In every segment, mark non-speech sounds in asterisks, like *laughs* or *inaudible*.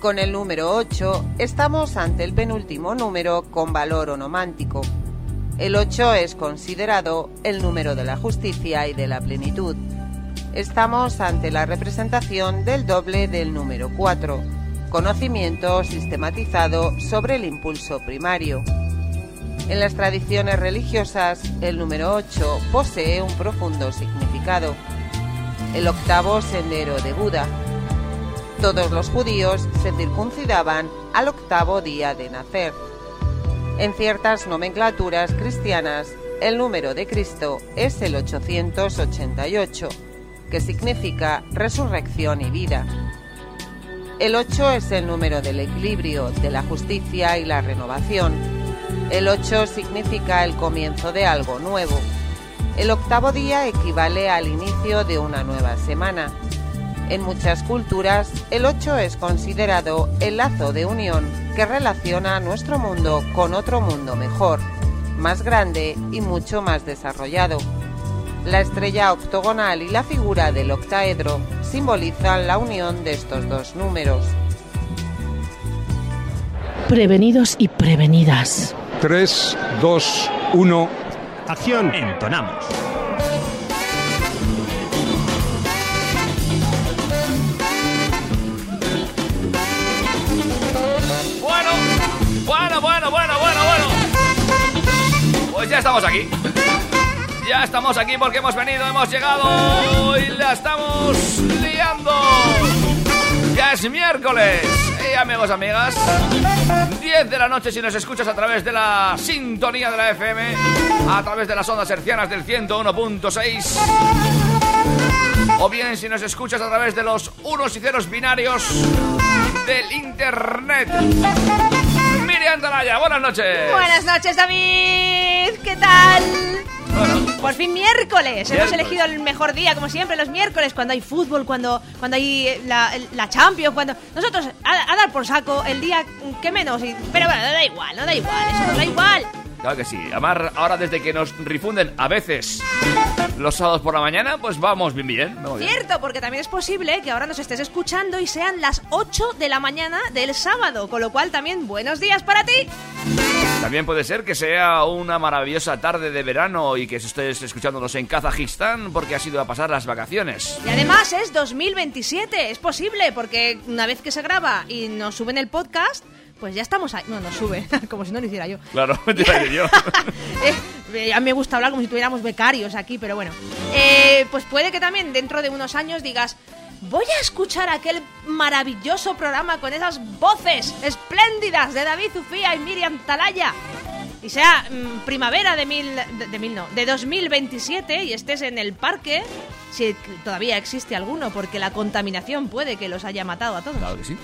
Con el número 8 estamos ante el penúltimo número con valor onomántico. El 8 es considerado el número de la justicia y de la plenitud. Estamos ante la representación del doble del número 4, conocimiento sistematizado sobre el impulso primario. En las tradiciones religiosas, el número 8 posee un profundo significado. El octavo sendero de Buda. Todos los judíos se circuncidaban al octavo día de nacer. En ciertas nomenclaturas cristianas, el número de Cristo es el 888, que significa resurrección y vida. El 8 es el número del equilibrio, de la justicia y la renovación. El 8 significa el comienzo de algo nuevo. El octavo día equivale al inicio de una nueva semana. En muchas culturas, el 8 es considerado el lazo de unión que relaciona nuestro mundo con otro mundo mejor, más grande y mucho más desarrollado. La estrella octogonal y la figura del octaedro simbolizan la unión de estos dos números. Prevenidos y prevenidas. 3, 2, 1. Acción. Entonamos. Bueno, bueno, bueno, bueno. Pues ya estamos aquí. Ya estamos aquí porque hemos venido, hemos llegado y la estamos liando. Ya es miércoles. Y amigos, amigas, 10 de la noche si nos escuchas a través de la sintonía de la FM, a través de las ondas hercianas del 101.6. O bien si nos escuchas a través de los unos y ceros binarios del internet. Miriam buenas noches. Buenas noches, David. ¿Qué tal? Bueno, Por fin miércoles. Hemos elegido el mejor día, como siempre, los miércoles, cuando hay fútbol, cuando, cuando hay eh, la, la Champions, cuando... Nosotros, a, a dar por saco el día que menos. y- pero bueno, no da igual, no da igual, eso nos da igual. Claro que sí. Además, ahora desde que nos rifunden a veces los sábados por la mañana, pues vamos bien, bien. vamos bien. Cierto, porque también es posible que ahora nos estés escuchando y sean las 8 de la mañana del sábado, con lo cual también buenos días para ti. También puede ser que sea una maravillosa tarde de verano y que estés escuchándonos en Kazajistán porque has ido a pasar las vacaciones. Y además es 2027, es posible, porque una vez que se graba y nos suben el podcast, pues ya estamos ahí. No, nos sube, *laughs* como si no lo hiciera yo. Claro, *laughs* yo. *laughs* Eh, ya me gusta hablar como si tuviéramos becarios aquí, pero bueno. Eh, pues puede que también dentro de unos años digas, voy a escuchar aquel maravilloso programa con esas voces espléndidas de David Zufía y Miriam Talaya. Y sea mm, primavera de mil, de, de mil no, de 2027 y estés en el parque, si todavía existe alguno, porque la contaminación puede que los haya matado a todos. Claro que sí.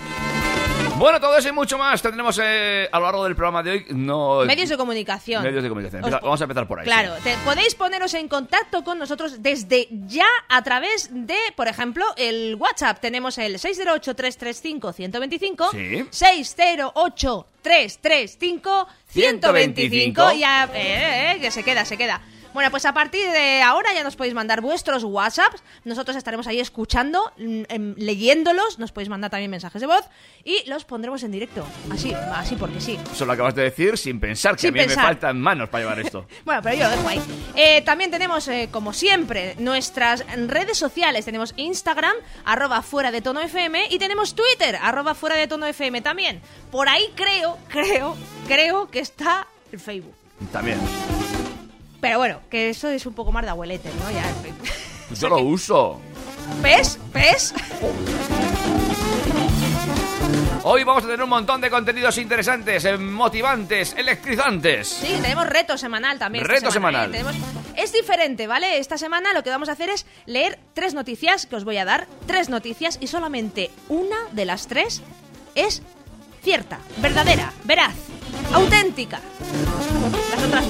Bueno, todo eso y mucho más tendremos eh, a lo largo del programa de hoy. No, Medios de comunicación. Medios de comunicación. Vamos a empezar por ahí. Claro, sí. te- podéis poneros en contacto con nosotros desde ya a través de, por ejemplo, el WhatsApp. Tenemos el 608-335-125. Sí. 608-335-125. Y ya, eh, eh, eh, que se queda, se queda. Bueno, pues a partir de ahora ya nos podéis mandar vuestros WhatsApps. Nosotros estaremos ahí escuchando, mm, em, leyéndolos. Nos podéis mandar también mensajes de voz y los pondremos en directo. Así, así porque sí. Eso lo acabas de decir sin pensar, que Sin a mí pensar. me faltan manos para llevar esto. *laughs* Bueno, pero yo lo dejo ahí. Eh, también tenemos, eh, como siempre, nuestras redes sociales. Tenemos Instagram, arroba fuera de tono FM, y tenemos Twitter, arroba fuera de tono FM también. Por ahí creo, creo, creo que está el Facebook. También. Pero bueno, que eso es un poco más de abuelete, ¿no? Ya. Yo lo *laughs* uso. ¿Ves? ¿Ves? Hoy vamos a tener un montón de contenidos interesantes, eh, motivantes, electrizantes. Sí, tenemos reto semanal también. Reto semana, semanal. ¿eh? Tenemos- Es diferente, ¿vale? Esta semana lo que vamos a hacer es leer tres noticias que os voy a dar. Tres noticias y solamente una de las tres es cierta, verdadera, veraz, auténtica. Las otras.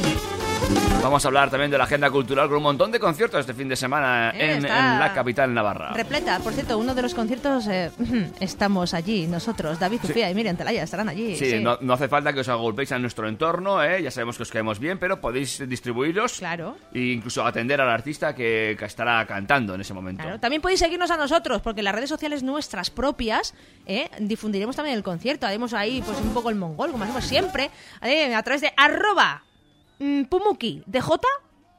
Vamos a hablar también de la agenda cultural con un montón de conciertos este fin de semana Eh, en, la capital navarra. Repleta, por cierto, uno de los conciertos eh, *clears throat* estamos allí, nosotros, David Sofía y Miriam Talaya estarán allí. Sí, sí. No, no hace falta que os agolpéis en nuestro entorno, ¿eh? ya sabemos que os caemos bien, pero podéis distribuiros Claro. e incluso atender al artista que, que estará cantando en ese momento. Claro, También podéis seguirnos a nosotros, porque las redes sociales nuestras propias eh, difundiremos también el concierto. Haremos ahí pues un poco el mongol, como hacemos siempre, eh, a través de arroba mm, pumuki de J,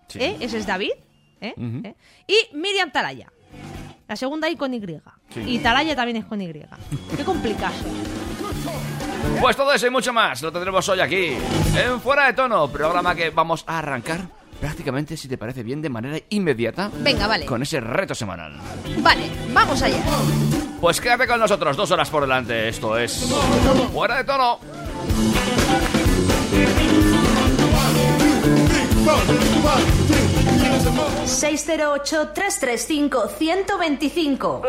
Sí. eh, ese es David, eh, eh, y Miriam Talaya. La segunda I con Y. Sí. Y Talaya también es con Y. Qué complicado. Pues todo eso y mucho más lo tendremos hoy aquí, en Fuera de Tono, programa que vamos a arrancar prácticamente, si te parece bien, de manera inmediata. Venga, vale. Con ese reto semanal. Vale, vamos allá. Pues quédate con nosotros, dos horas por delante. Esto es Fuera de Tono. 608-335-125.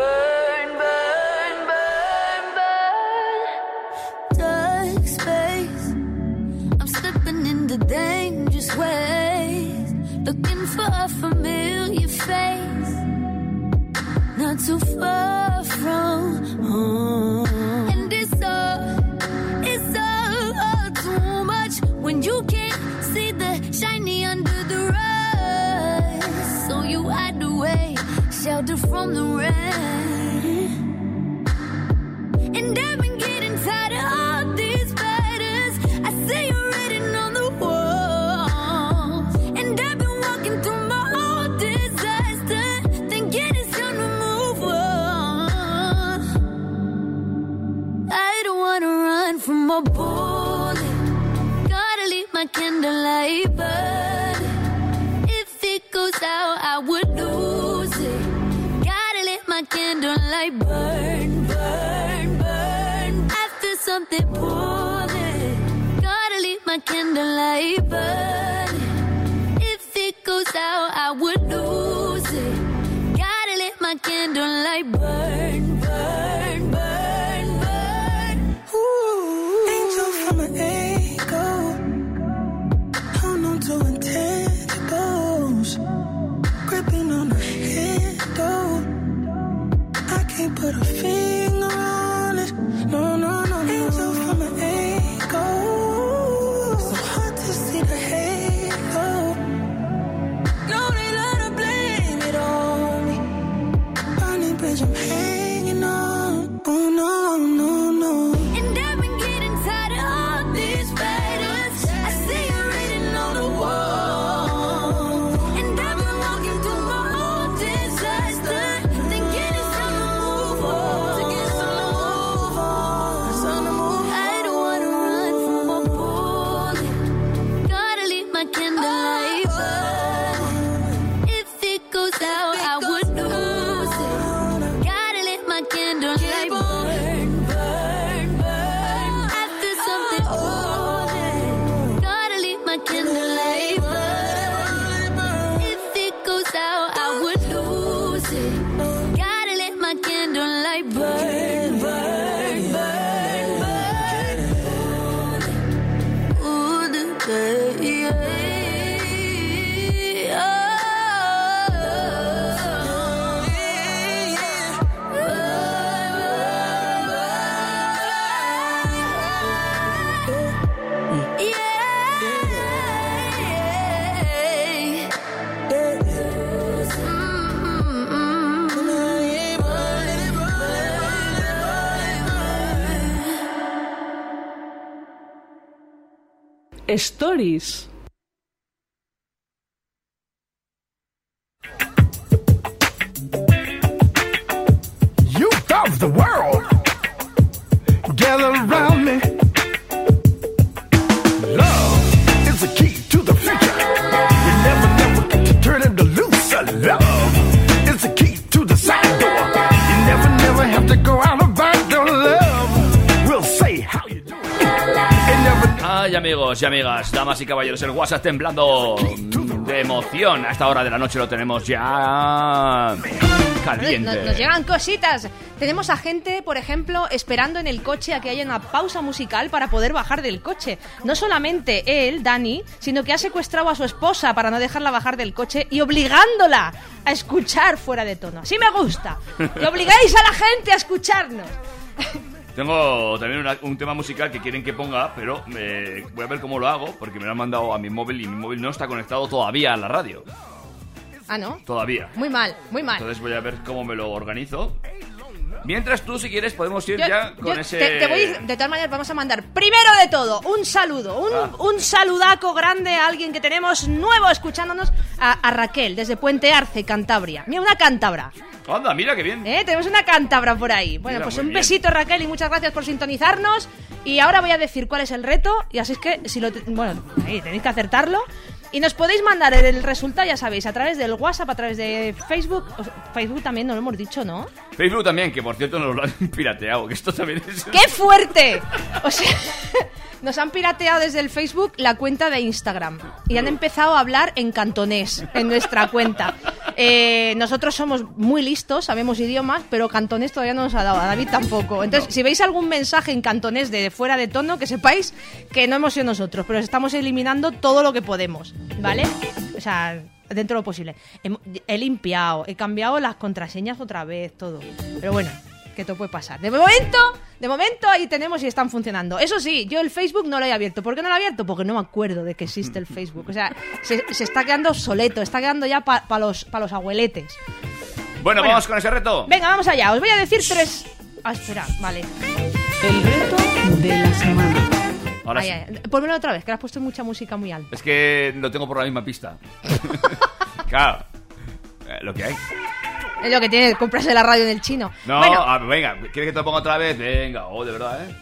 dark space. I'm slipping into dangerous ways, looking for a familiar face, not too far from home. Shelter from the rain. And I've been getting tired of all these batters. I see you written on the wall. And I've been walking through my own disaster, thinking it's time to move on. I don't wanna run from a bullet. Gotta leave my candlelight burning. If it goes out, I would lose my candlelight burn, burn, burn. I feel something pulling. Gotta leave my candlelight burning. If it goes out, I would lose it. Gotta let my candlelight burn, burn, burn, I can't Stories. Amigos y amigas, damas y caballeros, el WhatsApp temblando. de emoción. A esta hora de la noche lo tenemos ya caliente. Nos, nos llegan cositas. Tenemos a gente, por ejemplo, esperando en el coche a que haya una pausa musical para poder bajar del coche. No solamente él, Dani, sino que ha secuestrado a su esposa para no dejarla bajar del coche y obligándola a escuchar fuera de tono. Así me gusta. *laughs* Y obligáis a la gente a escucharnos. Tengo también una- un tema musical que quieren que ponga, pero eh, voy a ver cómo lo hago, porque me lo han mandado a mi móvil y mi móvil no está conectado todavía a la radio. Ah, ¿no? Todavía. Muy mal, muy mal. Entonces voy a ver cómo me lo organizo. Mientras tú, si quieres, podemos ir Yo- ya con yo ese... te, te voy, de todas maneras, vamos a mandar primero de todo un saludo, un, Ah. un saludaco grande a alguien que tenemos nuevo escuchándonos, a, a Raquel, desde Puente Arce, Cantabria. Mira, una cántabra. Anda, mira qué bien. ¿eh? Tenemos una cántabra por ahí. Bueno, Mira, pues un bien. besito, Raquel, y muchas gracias por sintonizarnos. Y ahora voy a decir cuál es el reto, y así es que, si lo bueno, ahí tenéis que acertarlo. Y nos podéis mandar el resultado, ya sabéis, a través del WhatsApp, a través de Facebook. Facebook también, no lo hemos dicho, ¿no? Facebook también, que por cierto nos lo han *laughs* pirateado, que esto también es... ¡Qué fuerte! O sea, *laughs* nos han pirateado desde el Facebook la cuenta de Instagram y han empezado a hablar en cantonés en nuestra cuenta. Eh, nosotros somos muy listos, sabemos idiomas, pero cantonés todavía no nos ha dado, a David tampoco. Entonces, si veis algún mensaje en cantonés de fuera de tono, que sepáis que no hemos sido nosotros, pero estamos eliminando todo lo que podemos, ¿vale? O sea, dentro de lo posible. He limpiado, he cambiado las contraseñas otra vez, todo. Pero bueno, que todo puede pasar. De momento, de momento ahí tenemos y están funcionando. Eso sí, yo el Facebook no lo he abierto. ¿Por qué no lo he abierto? Porque no me acuerdo de que existe el *laughs* Facebook. O sea, se, se está quedando obsoleto, está quedando ya para los, pa los abueletes. Bueno, Bueno. vamos con ese reto. Venga, vamos allá. Os voy a decir tres... Ah, espera, vale. El reto de la semana. Ahora Ay, sí. ay, Ponmelo otra vez, que le has puesto mucha música muy alta. Es que lo tengo por la misma pista. *laughs* claro. Eh, lo que hay. Es lo que tiene comprarse la radio en el chino. No, bueno, ah, venga, ¿quieres que te lo ponga otra vez? Venga, oh, de verdad, ¿eh?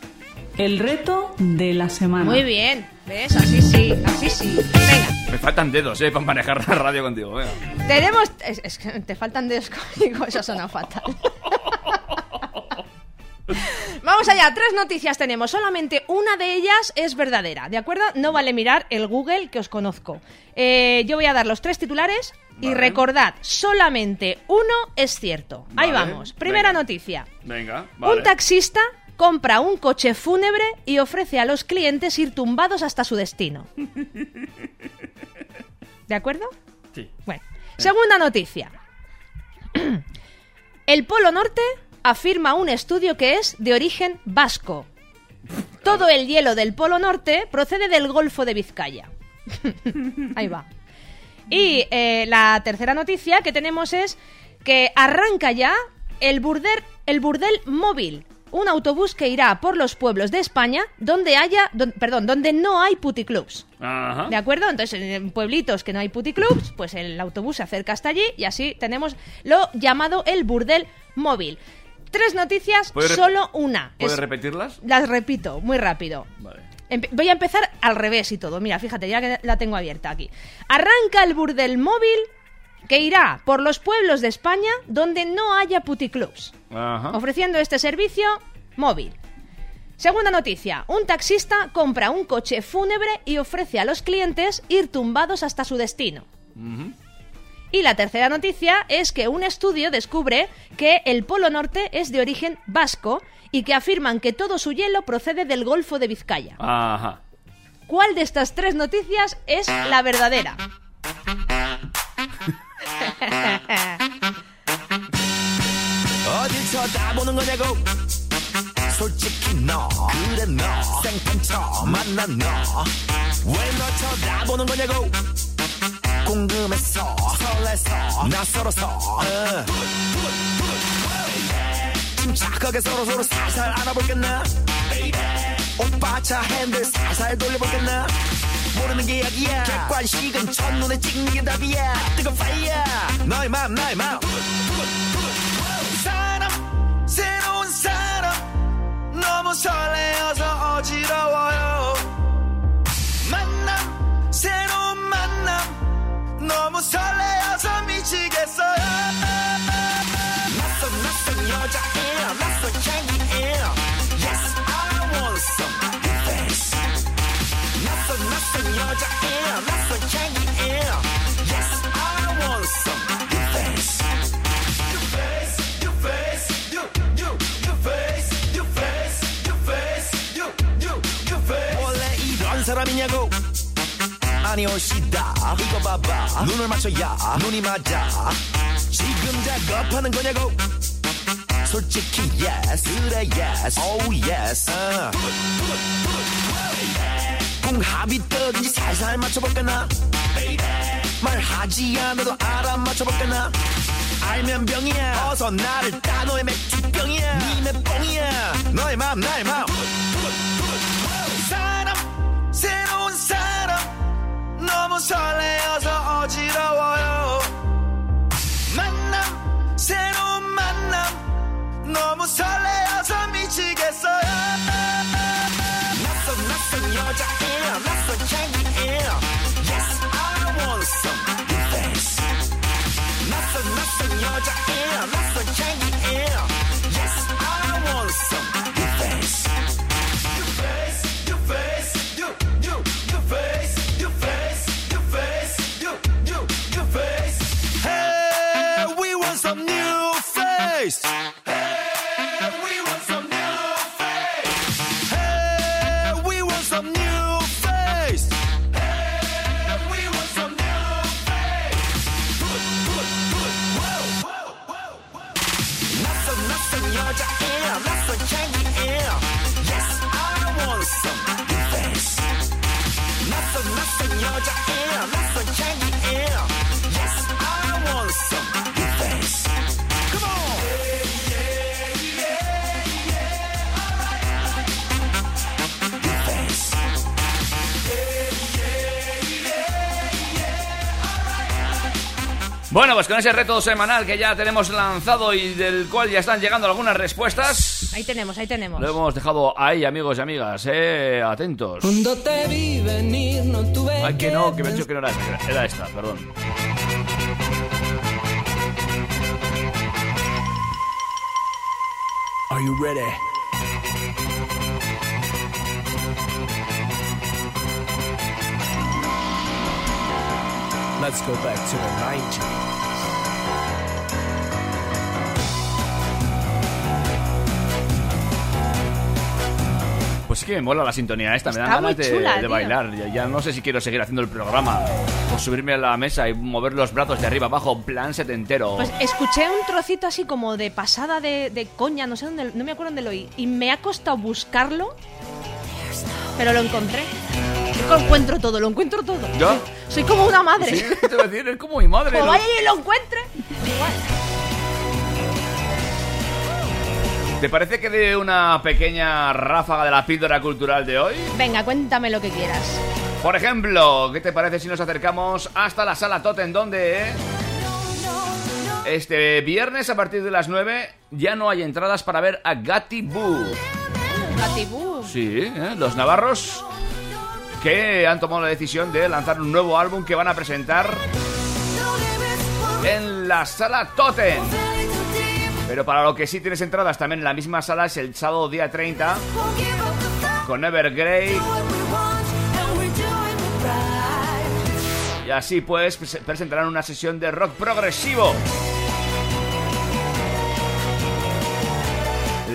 El reto de la semana. muy bien. ¿Ves? Así sí, así sí. Venga. Me faltan dedos, ¿eh? Para manejar la radio contigo, venga. Tenemos. Es, es que te faltan dedos conmigo, eso suena fatal. *laughs* Vamos allá, tres noticias tenemos. Solamente una de ellas es verdadera, ¿de acuerdo? No vale mirar el Google que os conozco. Eh, yo voy a dar los tres titulares y Vale. recordad, solamente uno es cierto. Ahí vamos. Primera venga. noticia. Venga, vale. Un taxista compra un coche fúnebre y ofrece a los clientes ir tumbados hasta su destino. ¿De acuerdo? Sí. Bueno, segunda noticia. *clears throat* El Polo Norte afirma un estudio que es de origen vasco. Todo el hielo del Polo Norte procede del Golfo de Vizcaya. *laughs* Ahí va. Y eh, la tercera noticia que tenemos es que arranca ya el, burder, el burdel móvil, un autobús que irá por los pueblos de España donde haya, don- perdón, donde no hay puticlubs. Ajá. ¿De acuerdo? Entonces, en pueblitos que no hay puticlubs, pues el autobús se acerca hasta allí y así tenemos lo llamado el burdel móvil. Tres noticias, ¿Puedes rep- solo una. ¿Puedes Es- repetirlas? las repito, muy rápido. Vale. Empe- voy a empezar al revés y todo. Mira, fíjate, ya que la tengo abierta aquí. Arranca el burdel móvil que irá por los pueblos de España donde no haya puticlubs Ajá. ofreciendo este servicio móvil. Segunda noticia, un taxista compra un coche fúnebre y ofrece a los clientes ir tumbados hasta su destino. Y la tercera noticia es que un estudio descubre que el Polo Norte es de origen vasco y que afirman que todo su hielo procede del Golfo de Vizcaya. Ajá. ¿Cuál de estas tres noticias es la verdadera? 궁금했어. 설레서. 낯설어서. 어. 침착하게 서로서로 살살 알아볼겠나? 오빠 차 핸들 살살 돌려볼겠나? 모르는 게 약이야. 객관식은 첫눈에 찍는 게 답이야. 뜨거 파이어 너의 맘 나의 맘 사람 새로운 사람. 너무 설레어서 어지러워요 너무 설레어서 미치겠어요. 낯선 낯선 여자애 낯선 쟁이애 Yes I want some good things 낯선 낯선 여자애 낯선 쟁이애 Yes I want some good things face, face, you, you, face, face, face, you, you, face 원래 이런 사람이냐고. 아니 올시다. 이거 봐봐. 눈을 맞춰야 눈이 맞아. 지금 작업하는 거냐고? 솔직히 yes 그래 yes. Oh yes. 어. 궁합이 떠든지 살살 맞춰볼까나? 말하지 않아도 알아맞혀볼까나? 알면 병이야. 어서 나를 따 너의 맥주병이야. 니네 뽕이야. 너의 마음 나의 마음. 사람 새로운 사람 너무 설레어서 어지러워요. 만남 새로운 만남. 너무 설레어서 미치겠어요. 낯선 낯선 여자예요 낯선 향기 Bueno, pues con ese reto semanal que ya tenemos lanzado y del cual ya están llegando algunas respuestas, Ahí tenemos, ahí tenemos. lo hemos dejado ahí, amigos y amigas, eh, atentos. Cuando te vi venir no tuve Ay, que no, que me he dicho que no era esta, era esta, perdón. Are you ready? Let's go back to the 90s. Pues sí que me mola la sintonía esta, me dan muy ganas de, chula, de bailar. Ya, ya no sé si quiero seguir haciendo el programa o subirme a la mesa y mover los brazos de arriba abajo, plan setentero. Pues escuché un trocito así como de pasada de, de coña, no sé dónde, no me acuerdo dónde lo oí. Y me ha costado buscarlo, pero lo encontré. Yo lo encuentro todo, lo encuentro todo. ¿Ya? Soy como una madre. Sí, te voy a decir, es como mi madre. Como ¿no? vaya y lo encuentre. Igual. ¿Te parece que dé una pequeña ráfaga de la píldora cultural de hoy? Venga, cuéntame lo que quieras. Por ejemplo, ¿qué te parece si nos acercamos hasta la sala Totem donde este viernes a partir de las 9 ya no hay entradas para ver a Gatti Boo? Gatibú. Sí, ¿eh? los navarros que han tomado la decisión de lanzar un nuevo álbum que van a presentar en la sala Totem. Pero para lo que sí tienes entradas también en la misma sala es el sábado día 30 con Evergrey. Y así pues pres- presentarán una sesión de rock progresivo.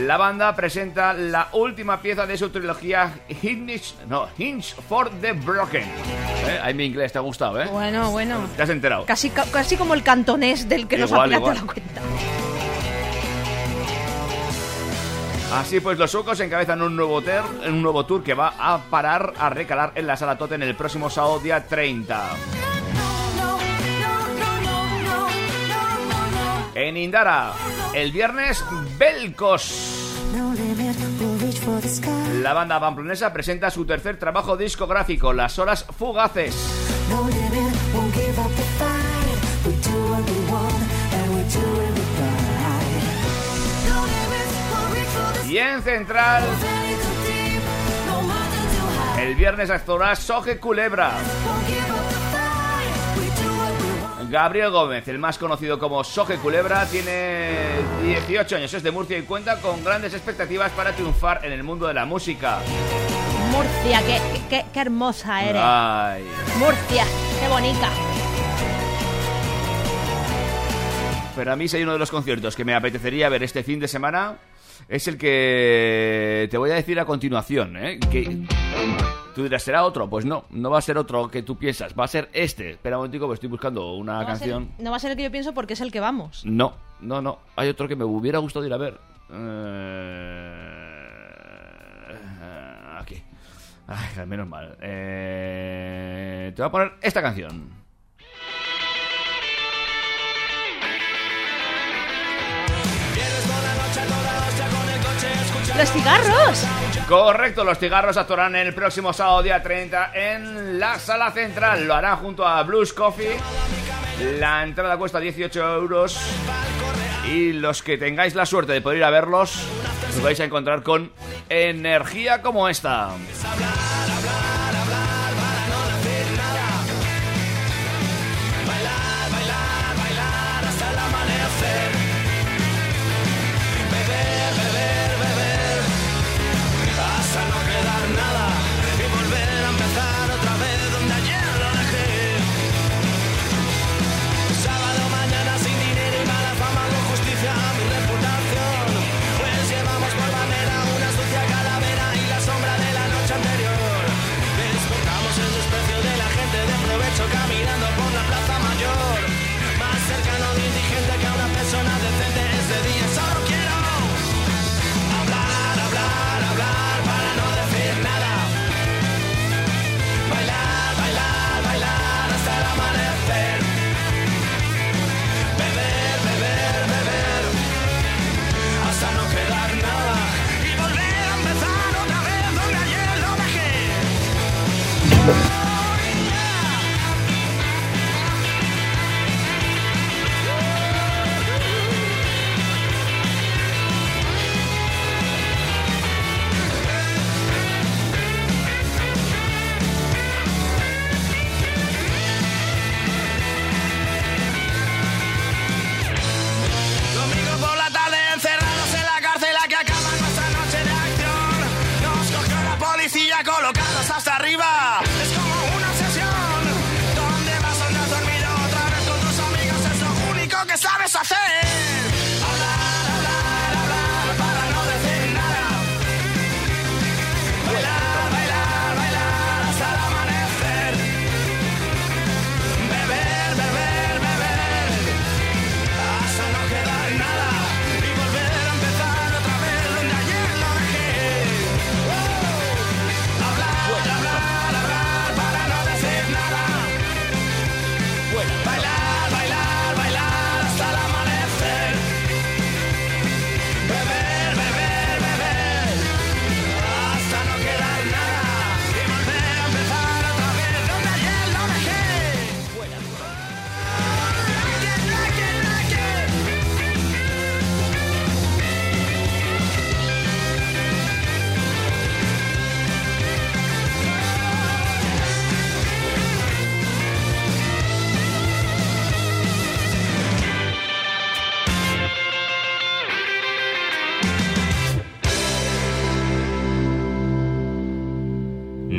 La banda presenta la última pieza de su trilogía Hinge, no, Hinge for the Broken. ¿Eh? Ahí mi inglés te ha gustado, ¿eh? Bueno, bueno. ¿Te has enterado? Casi, ca- casi como el cantonés del que nos ha la cuenta. Así pues, los suecos encabezan un nuevo, un nuevo tour que va a parar a recalar en la sala Totem el próximo sábado día 30. En Indara, el viernes, Belcos. La banda pamplonesa presenta su tercer trabajo discográfico, Las Horas Fugaces. Y en Central, el viernes actuará Soje Culebra. Gabriel Gómez, el más conocido como Soje Culebra, tiene 18 años, es de Murcia y cuenta con grandes expectativas para triunfar en el mundo de la música. Murcia, qué, qué- qué hermosa eres. Ay. Murcia, qué bonita. Pero a mí si hay uno de los conciertos que me apetecería ver este fin de semana es el que te voy a decir a continuación, ¿eh? Que Tú dirás, ¿será otro? Pues no, no va a ser otro que tú piensas, va a ser este. Espera un momentico, que estoy buscando una No ser, canción. no va a ser el que yo pienso porque es el que vamos. No, no, no. Hay otro que me hubiera gustado ir a ver. Eh, Aquí. Ay, menos mal. Eh, Te voy a poner esta canción. ¡Los cigarros! Correcto, los cigarros actuarán el próximo sábado día 30 en la sala central. Lo harán junto a Blues Coffee. La entrada cuesta 18 euros. Y los que tengáis la suerte de poder ir a verlos, os vais a encontrar con energía como esta.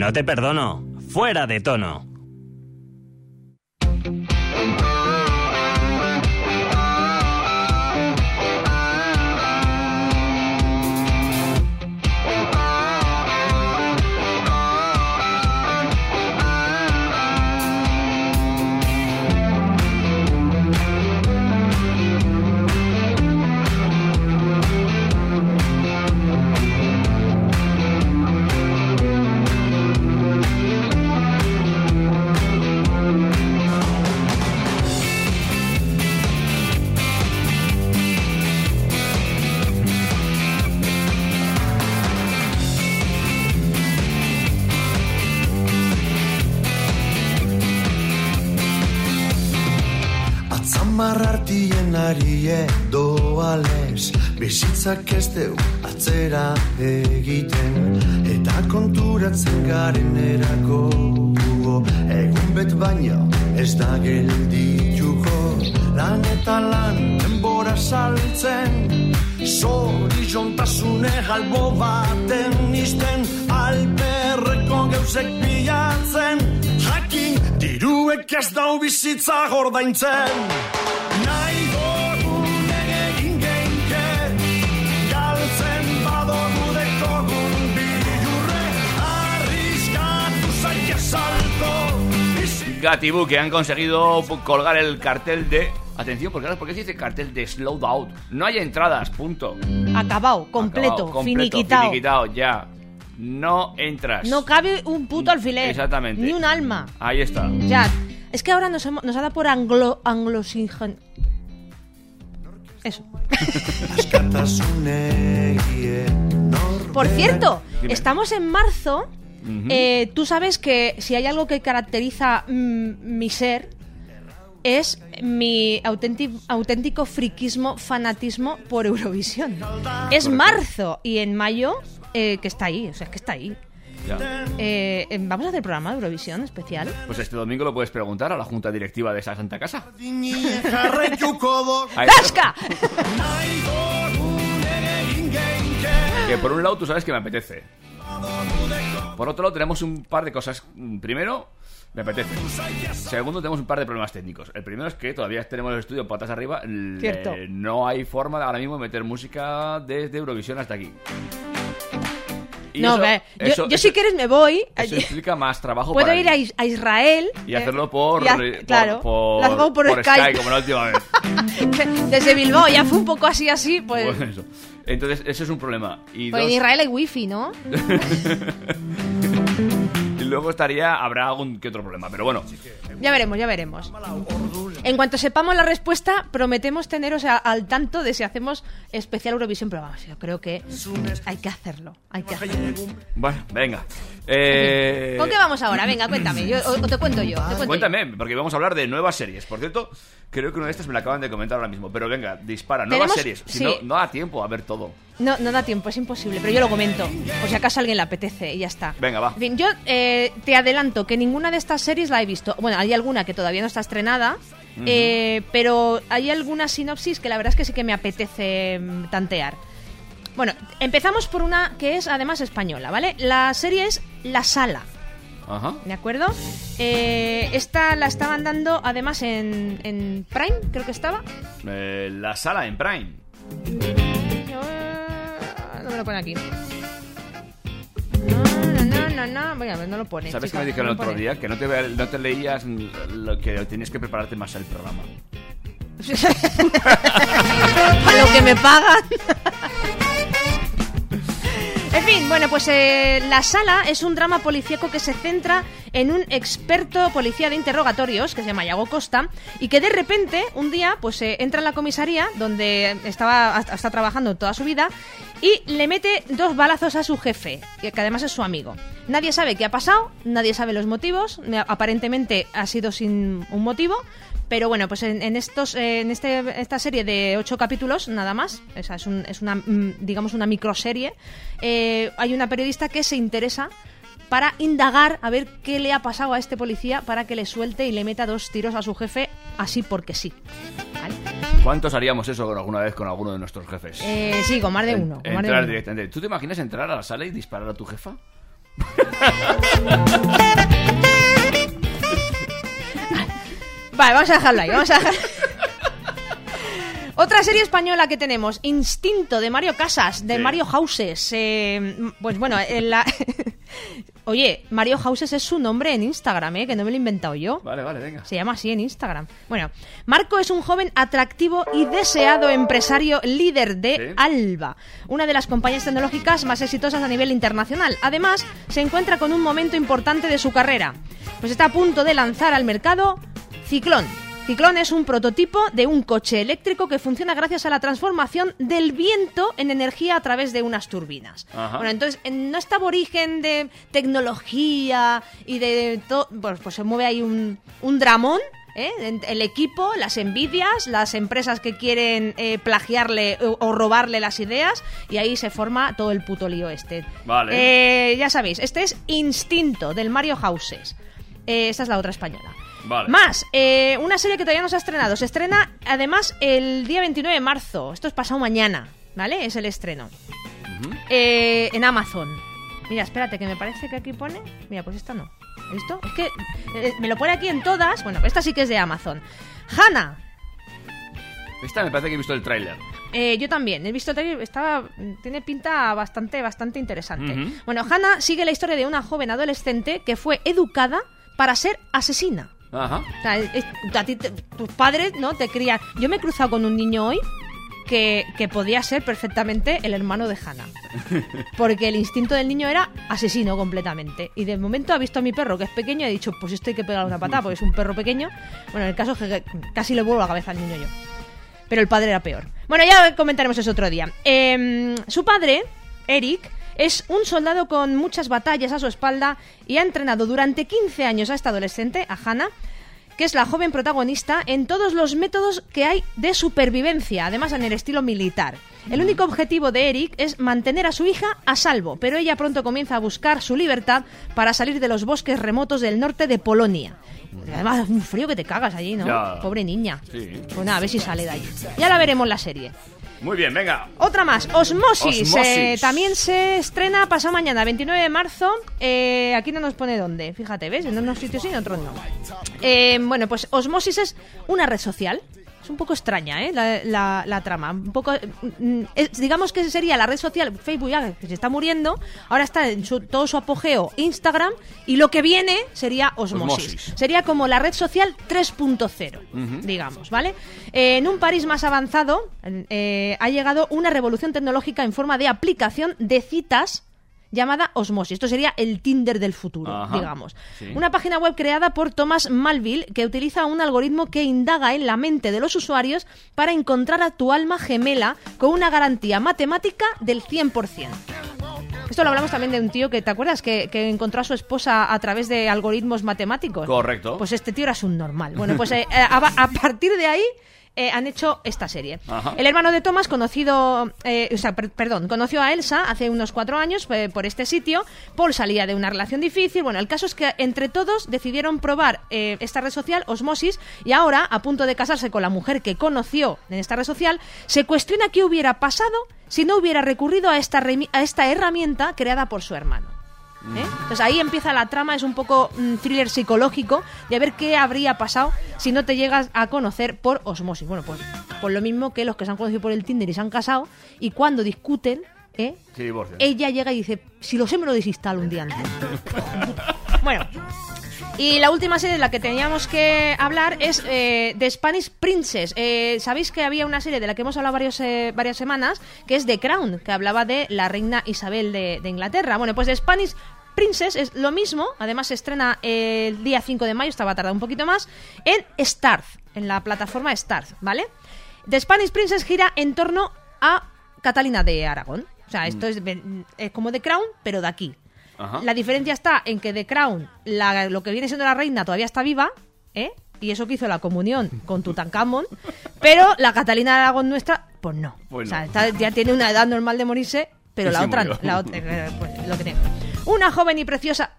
No te perdono. Fuera de tono. Bizitza gordaintzen Nahi dugun egin geinke Galtzen badogu dekogun bilurre Arriskatu Gatibú, que han conseguido colgar el cartel de... Atención, porque ahora, ¿por qué se dice cartel de Slow Out? No hay entradas, punto. Acabado, completo, Acabado, completo, finiquitado. finiquitado, ya. No entras. No cabe un puto alfiler. Exactamente. Ni un alma. Ahí está. Ya. Es que ahora nos, hemos- nos ha dado por anglo, anglosingen. Eso. Por cierto, Dime. estamos en marzo. Eh, Tú sabes que si hay algo que caracteriza mm, mi ser es mi auténtico, auténtico friquismo, fanatismo por Eurovisión. Es Correcto. marzo y en mayo eh, que está ahí, o sea, que está ahí. Eh, eh, Vamos a hacer programa de Eurovisión especial. Pues este domingo lo puedes preguntar a la junta directiva de esa santa casa. ¡Tasca! Que por un lado tú sabes que me apetece. Por otro lado tenemos un par de cosas. Primero, me apetece. Segundo, tenemos un par de problemas técnicos. El primero es que todavía tenemos el estudio patas arriba. Cierto. eh, no hay forma de ahora mismo meter música desde Eurovisión hasta aquí. Y no, eso- ve, yo, eso- yo eso- si quieres me voy. Eso implica más trabajo Puedo para ir mí. a, Is- a Israel. Y eh, hacerlo por, a- por- claro, por, hago por Skype. como la última vez. *laughs* Desde Bilbao ya fue un poco así, así. Pues, Pues eso. Entonces, eso es un problema. Y, pues en Israel hay wifi, ¿no? *laughs* luego estaría, habrá algún que otro problema. Pero bueno, Ya veremos, ya veremos. En cuanto sepamos la respuesta, prometemos teneros a- al tanto de si hacemos especial Eurovisión. Pero vamos, yo creo que hay que hacerlo. Hay que hacerlo. bueno, venga. Eh, ¿Con qué vamos ahora? Venga, cuéntame. Yo, o, o te cuento yo. te cuento yo. Cuéntame, porque vamos a hablar de nuevas series. Por cierto, creo que una de estas me la acaban de comentar ahora mismo. Pero venga, dispara, nuevas series. Si sí. no, no da tiempo a ver todo. No, no da tiempo, es imposible, pero yo lo comento. Por si acaso a alguien le apetece y ya está. Venga, va. En fin, yo eh, te adelanto que ninguna de estas series la he visto. Bueno, hay alguna que todavía no está estrenada, eh, pero hay alguna sinopsis que la verdad es que sí que me apetece mm, tantear. Bueno, empezamos por una que es además española, ¿vale? La serie es La Sala. Ajá. ¿De acuerdo? Eh, esta la estaban dando además en, en Prime, creo que estaba. Eh, la sala en Prime. No me lo pone aquí. No, no, no, no. Voy a ver, no lo pone. ¿Sabes qué me dijeron no el otro pone. día? Que no te, no te leías lo que tenías que prepararte más el programa. *laughs* *laughs* A lo que me pagan. *laughs* En fin, bueno, pues eh, La Sala es un drama policíaco que se centra en un experto policía de interrogatorios que se llama Iago Costa y que de repente un día pues eh, entra en la comisaría donde estaba está trabajando toda su vida y le mete dos balazos a su jefe, que además es su amigo. Nadie sabe qué ha pasado, nadie sabe los motivos, me- aparentemente ha sido sin un motivo, pero bueno, pues en, en estos, eh, en este, esta serie de ocho capítulos, nada más, o sea, es, un- es una, mm, digamos, una microserie, eh, hay una periodista que se interesa para indagar a ver qué le ha pasado a este policía para que le suelte y le meta dos tiros a su jefe así porque sí. ¿Vale? ¿Cuántos haríamos eso alguna vez con alguno de nuestros jefes? Eh, sí, con más de uno. con más de Entrar uno. directamente. ¿Tú te imaginas entrar a la sala y disparar a tu jefa? *laughs* Vale, vamos a dejarlo ahí, vamos a dejarlo. Otra serie española que tenemos, Instinto, de Mario Casas, de Sí. Mario Houses. eh, pues bueno, en la... *laughs* Oye, Mario Houses es su nombre en Instagram, ¿eh? que no me lo he inventado yo. Vale, vale, venga. Se llama así en Instagram. Bueno, Marco es un joven atractivo y deseado empresario líder de Alba, una de las compañías tecnológicas más exitosas a nivel internacional. Además, se encuentra con un momento importante de su carrera, pues está a punto de lanzar al mercado Ciclón. Ciclón es un prototipo de un coche eléctrico que funciona gracias a la transformación del viento en energía a través de unas turbinas. Ajá. Bueno, entonces, en nuestro aborigen de tecnología y de todo, pues, pues se mueve ahí un, un dramón. ¿eh? El equipo, las envidias, las empresas que quieren eh, plagiarle o, o robarle las ideas y ahí se forma todo el puto lío este. Vale. Eh, ya sabéis, este es Instinto del Mario Houses. Eh, esta es la otra española. Vale. Más, eh, una serie que todavía no se ha estrenado. Se estrena además el día 29 de marzo. Esto es pasado mañana, ¿vale? Es el estreno. Eh, en Amazon. Mira, espérate, que me parece que aquí pone. Mira, pues esta no. ¿Has visto? Es que eh, me lo pone aquí en todas. Bueno, esta sí que es de Amazon. Hannah. Esta me parece que he visto el tráiler. Eh, yo también, he visto el trailer, estaba, tiene pinta bastante, bastante interesante. Bueno, Hannah sigue la historia de una joven adolescente que fue educada para ser asesina. Ajá. O sea, es- a ti te- tus padres, ¿no? Te crían. Yo me he cruzado con un niño hoy que, que podía ser perfectamente el hermano de Hannah. *laughs* Porque el instinto del niño era asesino completamente. Y de momento ha visto a mi perro, que es pequeño, y ha dicho, pues esto hay que pegarle una patada, porque es un perro pequeño. Bueno, en el caso es que casi le vuelvo la cabeza al niño yo. Pero el padre era peor. Bueno, ya comentaremos eso otro día. Em, su padre, Eric, es un soldado con muchas batallas a su espalda y ha entrenado durante 15 años a esta adolescente, a Hannah, que es la joven protagonista, en todos los métodos que hay de supervivencia, además en el estilo militar. El único objetivo de Eric es mantener a su hija a salvo, pero ella pronto comienza a buscar su libertad para salir de los bosques remotos del norte de Polonia. Además, un frío que te cagas allí, ¿no? Ya. Pobre niña. Sí. Pues nada, a ver si sale de ahí. Ya la veremos la serie. Muy bien, venga. Otra más, Osmosis. Osmosis. Eh, también se estrena pasado mañana, 29 de marzo. Eh, aquí no nos pone dónde, fíjate, ¿ves? En unos sitios sí, en otros no. Eh, bueno, pues Osmosis es una red social. Es un poco extraña, ¿eh? La, la- la trama. Un poco, mm, es- digamos que sería la red social Facebook ya que se está muriendo. Ahora está en su- todo su apogeo Instagram. Y lo que viene sería Osmosis. Osmosis. Sería como la red social 3.0 Ujú. digamos, ¿vale? Eh, en un París más avanzado eh, ha llegado una revolución tecnológica en forma de aplicación de citas llamada Osmosis. Esto sería el Tinder del futuro, Ajá, digamos. sí. Una página web creada por Thomas Malville que utiliza un algoritmo que indaga en la mente de los usuarios para encontrar a tu alma gemela con una garantía matemática del 100%. Esto lo hablamos también de un tío que, ¿te acuerdas? Que, que encontró a su esposa a través de algoritmos matemáticos. Correcto. Pues este tío era un normal. Bueno, pues eh, a, a partir de ahí eh, han hecho esta serie. Ajá. El hermano de Thomas, conocido, eh, o sea, per- perdón, conoció a Elsa hace unos cuatro años eh, por este sitio. Paul salía de una relación difícil. Bueno, el caso es que entre todos decidieron probar eh, esta red social, Osmosis, y ahora, a punto de casarse con la mujer que conoció en esta red social, se cuestiona qué hubiera pasado si no hubiera recurrido a esta, a esta herramienta creada por su hermano. ¿Eh? Entonces ahí empieza la trama, es un poco un thriller psicológico de ver qué habría pasado si no te llegas a conocer por osmosis. Bueno, pues por lo mismo que los que se han conocido por el Tinder y se han casado y cuando discuten, ¿eh? Ella llega y dice, si lo sé me lo desinstalo un día antes. *laughs* bueno. Y la última serie de la que teníamos que hablar es eh, The Spanish Princess. Eh, Sabéis que había una serie de la que hemos hablado varios, eh, varias semanas, que es The Crown, que hablaba de la reina Isabel de, de Inglaterra. Bueno, pues The Spanish Princess es lo mismo, además se estrena el día 5 de mayo, estaba tardando un poquito más, en Starz, en la plataforma Starz, ¿vale? The Spanish Princess gira en torno a Catalina de Aragón. O sea, esto es, es como The Crown, pero de aquí. Ajá. La diferencia está en que The Crown, la- lo que viene siendo la reina, todavía está viva, ¿eh? Y eso que hizo la comunión con Tutankamón, *laughs* pero la Catalina de Aragón nuestra, pues no. Pues o sea, está- ya tiene una edad normal de morirse, pero Y la otra murió. no. La otra, eh, pues, lo que. Una joven y preciosa.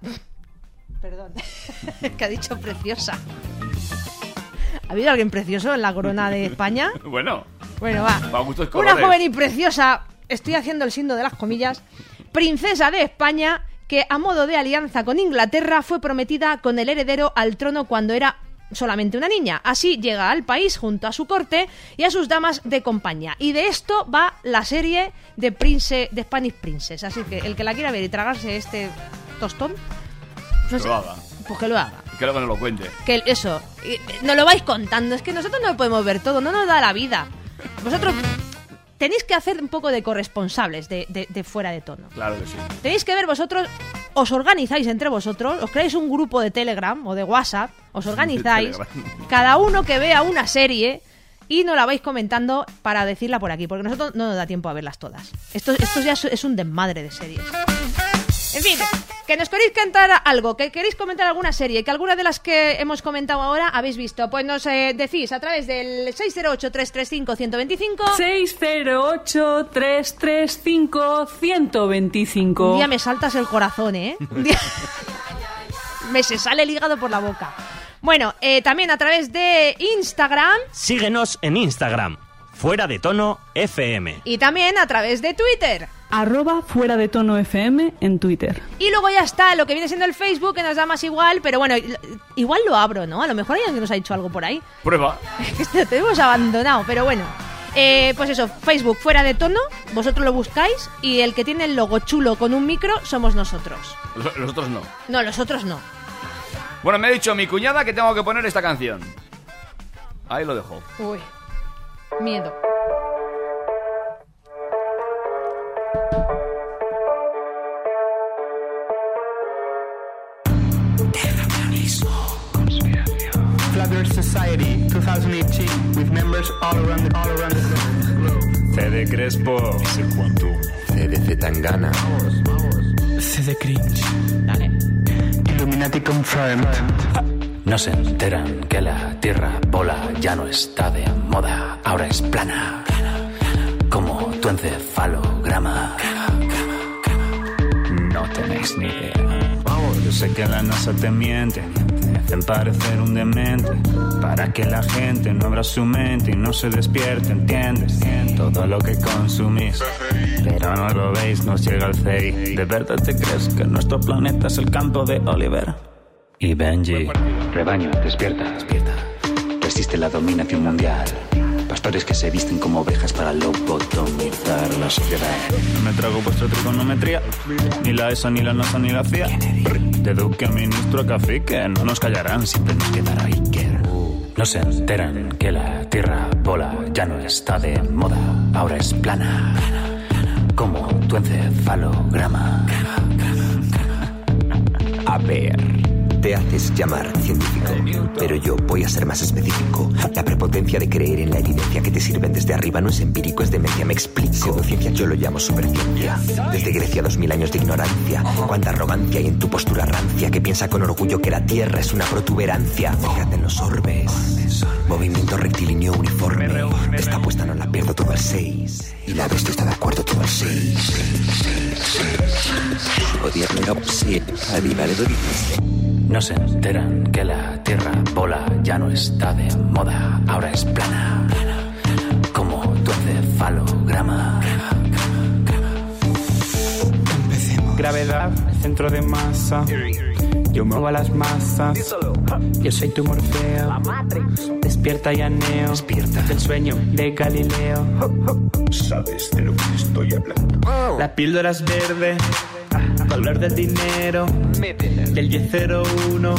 Perdón, *laughs* que ha dicho preciosa. ¿Ha habido alguien precioso en la corona de España? *laughs* Bueno, Bueno, va. Una joven y preciosa, estoy haciendo el signo de las comillas, princesa de España, que a modo de alianza con Inglaterra fue prometida con el heredero al trono cuando era solamente una niña. Así llega al país junto a su corte y a sus damas de compañía. Y de esto va la serie de Prince de Spanish Princess. Así que el que la quiera ver y tragarse este tostón, no Que sé, lo haga. pues que lo haga. Que luego nos lo cuente. Que eso, eh, nos lo vais contando. Es que nosotros no podemos ver todo, no nos da la vida. Vosotros tenéis que hacer un poco de corresponsables de, de- de fuera de tono. Claro que sí. Tenéis que ver vosotros, os organizáis entre vosotros, os creáis un grupo de Telegram o de WhatsApp, os *laughs* organizáis, cada uno que vea una serie y nos la vais comentando para decirla por aquí, porque nosotros no nos da tiempo a verlas todas. Esto, esto ya es- es un desmadre de series. En fin, que nos queréis cantar algo, que queréis comentar alguna serie, que alguna de las que hemos comentado ahora habéis visto, pues nos eh, decís a través del 608-335-125. 608-335-125. Un día me saltas el corazón, ¿eh? Día- *laughs* me se sale el hígado por la boca. Bueno, eh, también a través de Instagram Síguenos en Instagram. Fuera de tono FM. y también a través de Twitter. Arroba fuera de tono FM en Twitter. Y luego ya está lo que viene siendo el Facebook, que nos da más igual, pero bueno, igual lo abro, ¿no? A lo mejor alguien nos ha dicho algo por ahí. Prueba. *laughs* Esto lo tenemos abandonado, pero bueno. Eh, pues eso, Facebook fuera de tono, vosotros lo buscáis y el que tiene el logo chulo con un micro somos nosotros. Los, los otros no. No, los otros no. Bueno, me ha dicho mi cuñada que tengo que poner esta canción. Ahí lo dejo. Uy. Miedo. Society 2018 with members all around the, all around the globe. CD Crespo. Ese Quantum. CDC Tangana. CD Cringe. Dale. Illuminati confirmed. No se enteran que la tierra bola ya no está de moda, ahora es plana. Como tu encefalograma. No tenéis ni idea. Sé que la NASA te miente, te hacen parecer un demente. Para que la gente no abra su mente y no se despierte, ¿entiendes? Todo lo que consumís. Pero no lo veis, nos llega el CI. ¿De verdad te crees que nuestro planeta es el campo de Oliver? Y Benji, rebaño, despierta, despierta. Resiste la dominación mundial. Pastores que se visten como ovejas para lobotomizar la sociedad. No me trago vuestra trigonometría, ni la ESA, ni la NASA, ni la CIA. De Duque, ministro a Cacique, no nos callarán, siempre nos quedará Iker. No se enteran que la tierra bola ya no está de moda, ahora es plana. Como tu encefalograma. A ver, te haces llamar científico, pero yo voy a ser más específico. La prepotencia de creer en la evidencia que te sirven desde arriba no es empírico, es demencia, me explico. Pseudociencia yo lo llamo superciencia. Desde Grecia dos mil años de ignorancia. Cuánta arrogancia hay en tu postura rancia que piensa con orgullo que la Tierra es una protuberancia. Fíjate en los orbes. Movimiento rectilíneo uniforme. Esta apuesta no la pierdo todo el 6. Y la bestia está de acuerdo todo el 6. Odierme no sí, animale doritis. No se enteran que la tierra bola ya no está de moda, ahora es plana. Como tu encefalograma. Gravedad, centro de masa. Yo muevo a las masas. Yo soy tu Morfeo. Despierta y aneo. Despierta del sueño de Galileo. *laughs* Sabes de lo que estoy hablando. La píldora es verde. Color del dinero. Del 1001.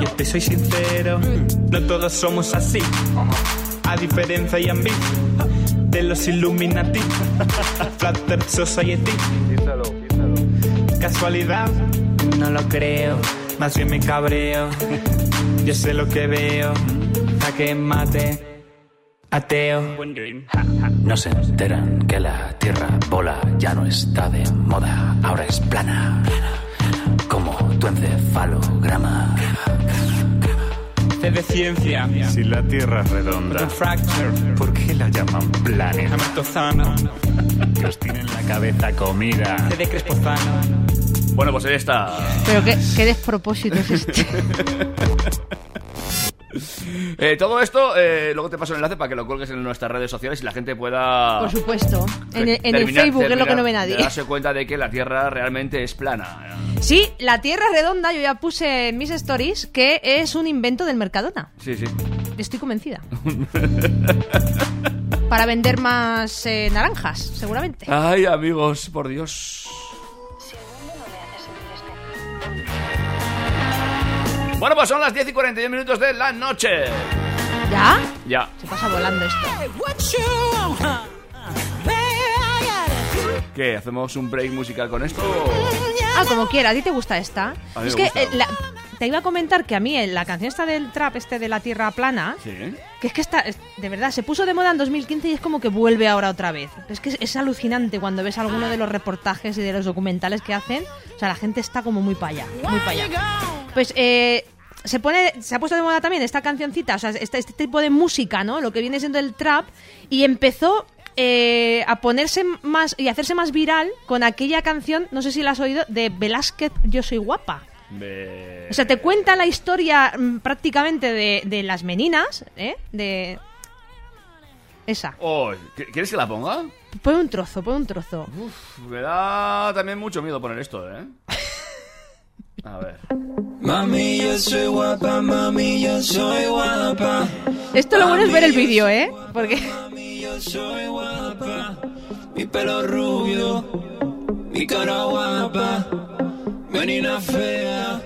Yo te soy sincero. No todos somos así. A diferencia y mí de los Illuminati. *laughs* Flat Earth Society. ¿Casualidad? No lo creo, más bien me cabreo. *laughs* Yo sé lo que veo, a que mate, ateo. No se enteran que la tierra bola ya no está de moda, ahora es plana. Como tu encefalograma. C de ciencia. Si la Tierra es redonda, Fracture. ¿por qué la llaman planeta? Amatozano. Que os tienen la cabeza comida. C de Crespozano. Bueno, pues ahí está. Pero qué, qué despropósito es este. *laughs* *laughs* Eh, todo esto, eh, luego te paso el enlace para que lo cuelgues en nuestras redes sociales y la gente pueda. Por supuesto. En el, en el terminar- Facebook es lo que terminar no ve nadie. darse cuenta de que la Tierra realmente es plana. Sí, la Tierra redonda, yo ya puse en mis stories que es un invento del Mercadona. Sí, sí. Estoy convencida. *laughs* Para vender más eh, naranjas, seguramente. Ay, amigos, por Dios. Bueno, pues son las 10 y 41 minutos de la noche. ¿Ya? Ya. Se pasa volando esto. ¿Qué? ¿Hacemos un break musical con esto? Ah, como quiera, ¿a ti te gusta esta? Es que eh, la- te iba a comentar que a mí eh, la canción esta del trap, este de la tierra plana, Sí. que es que está, es- de verdad, se puso de moda en 2015 y es como que vuelve ahora otra vez. Es que es, es alucinante cuando ves alguno de los reportajes y de los documentales que hacen. O sea, la gente está como muy para allá, muy para allá. Pues eh, se pone, se ha puesto de moda también esta cancioncita, o sea, este, este tipo de música, ¿no? Lo que viene siendo el trap y empezó eh, a ponerse más y hacerse más viral con aquella canción, no sé si la has oído, de Velázquez, Yo soy guapa. O sea, te cuenta la historia mm, prácticamente de, de las meninas, ¿eh? De... Esa. Oh, ¿qu- ¿Quieres que la ponga? Pon un trozo, pon un trozo. Me da también mucho miedo poner esto, ¿eh? *laughs* A ver. Mami, yo soy guapa, mami, yo soy guapa. Esto lo bueno es ver el vídeo, ¿eh? Porque... Mami, yo soy guapa. Mi pelo rubio, mi cara guapa. Menina fea,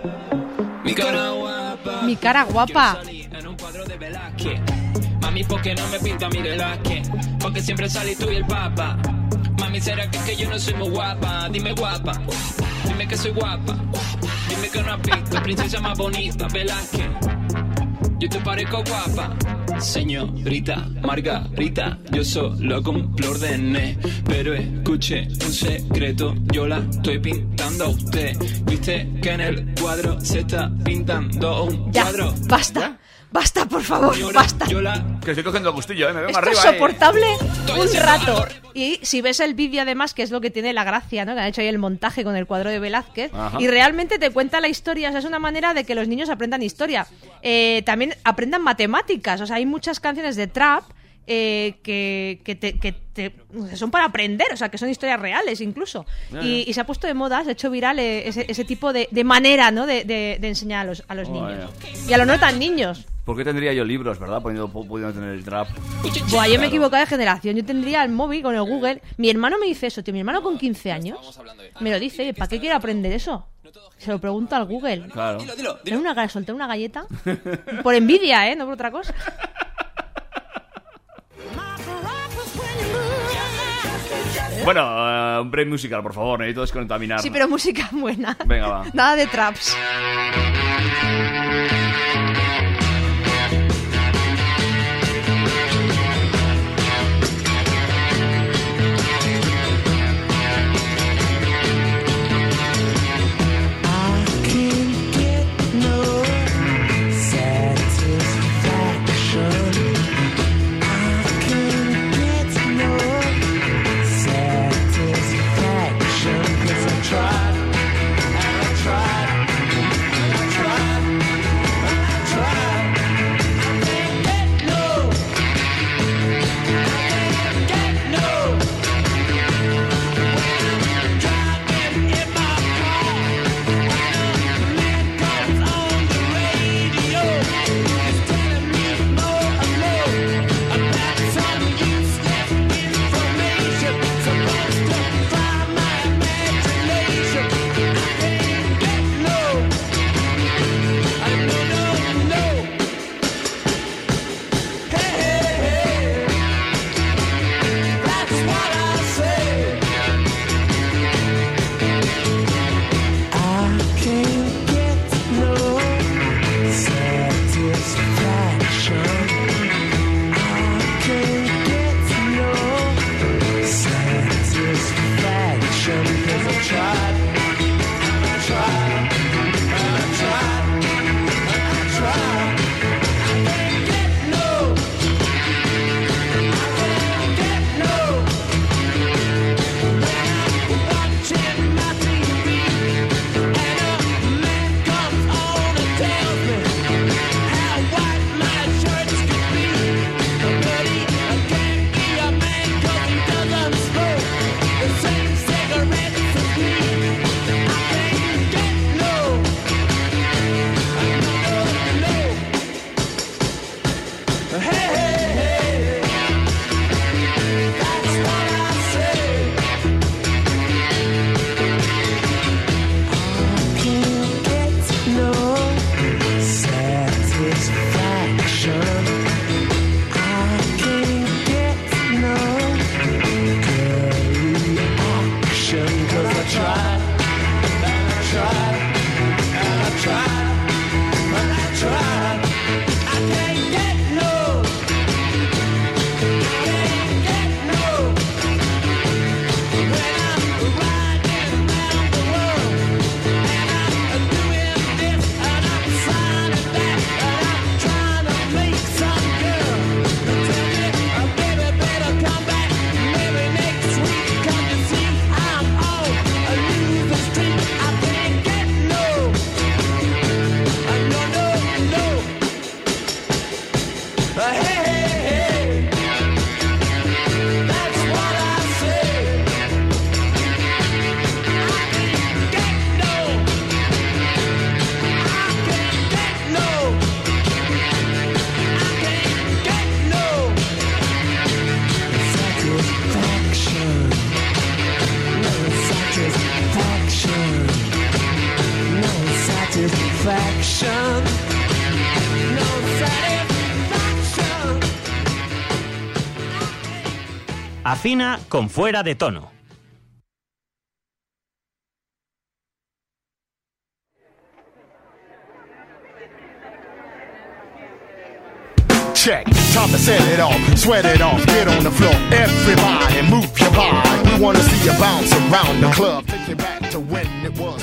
mi cara guapa. Mi cara guapa. En un cuadro de Velázquez. Mami, ¿por qué no me pinta mi Velázquez? Porque siempre salí tú y el papa. Mami, ¿será que, es que yo no soy muy guapa? Dime guapa. Dime que soy guapa. Dime que no has visto princesa más bonita, Velázquez. Yo te parezco guapa. Señorita Margarita, yo solo cumplo órdenes, pero escuche un secreto, yo la estoy pintando a usted. Viste que en el cuadro se está pintando un Ya, cuadro. basta. Basta, por favor, basta. Que estoy cogiendo gustillo, ¿eh? Me vengo Esto arriba. es eh. soportable un rato. Y si ves el vídeo además, que es lo que tiene la gracia, ¿no? Que han hecho ahí el montaje con el cuadro de Velázquez. Ajá. Y realmente te cuenta la historia. O sea, es una manera de que los niños aprendan historia. Eh, también aprendan matemáticas. O sea, hay muchas canciones de trap. eh, que, que, te, que te- son para aprender, o sea, que son historias reales incluso. Y, se ha puesto de moda, se ha hecho viral ese, ese tipo de, de manera, ¿no? De, de- de enseñar a los, a los niños. Y a los no tan niños. ¿Por qué tendría yo libros, verdad? Pudiendo, pudiendo tener el trap. Buah, yo me he equivocado de generación. Yo tendría el móvil con el Google. Mi hermano me dice eso, tío. Mi hermano con 15 años me lo dice. ¿Para qué quiere aprender eso? Se lo pregunto al Google. Claro. Tiene una gana de soltar una galleta. Por envidia, ¿eh? No por otra cosa. Bueno, eh, un break musical, por favor. Necesito descontaminar. Sí, pero música buena. Venga, va. Nada de traps. Afina con fuera de tono. Check, time to set it off, sweat it off, get on the floor. Everybody move your body. We wanna see you bounce around the club. Take you back to when it was.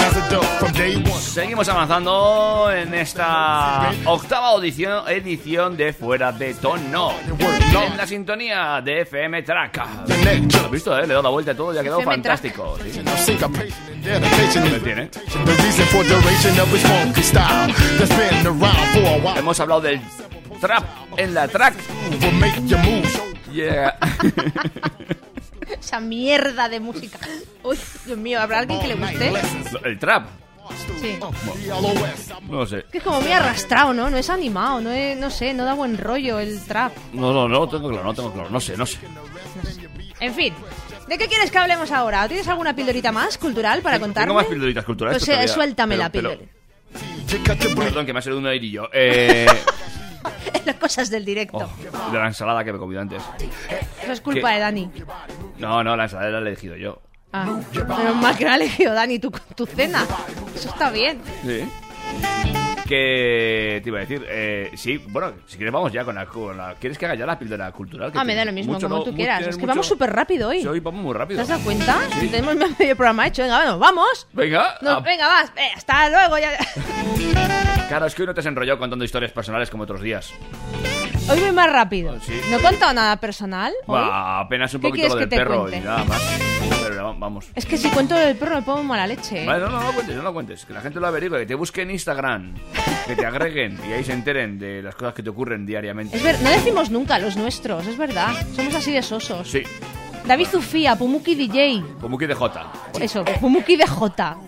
As a dove from day one. Seguimos avanzando en esta octava audición, edición de Fuera de Tono. En la sintonía de FM Track. ¿Lo has visto, eh? Le he dado la vuelta a todo y ha quedado FM fantástico. Hemos hablado del trap en la track. Yeah. *laughs* Esa mierda de música. Uy, Dios mío, ¿habrá alguien que le guste? El trap. Sí. No sé. Que es como muy arrastrado, ¿no? No es animado, no, es, no sé, no da buen rollo el trap. No, no, no, tengo claro, no tengo claro. No sé, no sé. En fin, ¿de qué quieres que hablemos ahora? ¿O ¿Tienes alguna pildorita más cultural para contarme? Tengo más pildoritas culturales. Pues eh, todavía- suéltame la pero- pildorita. pero- Perdón, que me ha salido un airillo. *laughs* Eh, Las cosas del directo. oh, de la ensalada que me comí antes. Eso es culpa de Dani. No, no, la ensalada la he elegido yo. Ah, menos mal que no ha elegido Dani tu, tu cena. Eso está bien. Sí. Que te iba a decir, eh, sí, bueno, si quieres vamos ya con la, con la- ¿Quieres que haga ya la píldora cultural? Que Ah, me da lo mismo, mucho, como no- tú mu- quieras. tienes Es que mucho- vamos súper rápido hoy. Sí, hoy vamos muy rápido. ¿Te has dado cuenta? Sí. Tenemos medio programa hecho. Venga, bueno, vamos. Venga. No, ah, venga, vas. Eh, hasta luego. Ya. *laughs* Claro, es que hoy no te has enrollado contando historias personales como otros días. Hoy voy más rápido. Sí. No he contado nada personal. hoy. Apenas un ¿Qué poquito lo del que te perro y cuente? nada más. Pero vamos. Es que si cuento del perro me pongo mala leche. ¿eh? Vale, no, no, no lo cuentes, no lo cuentes. Que la gente lo averigüe, que te busque en Instagram, *laughs* que te agreguen y ahí se enteren de las cosas que te ocurren diariamente. Es ver, no decimos nunca los nuestros, es verdad. Somos así de sosos. Sí, David Zufía, Pumuki DJ. como que de J. Eso, Pumuki de J.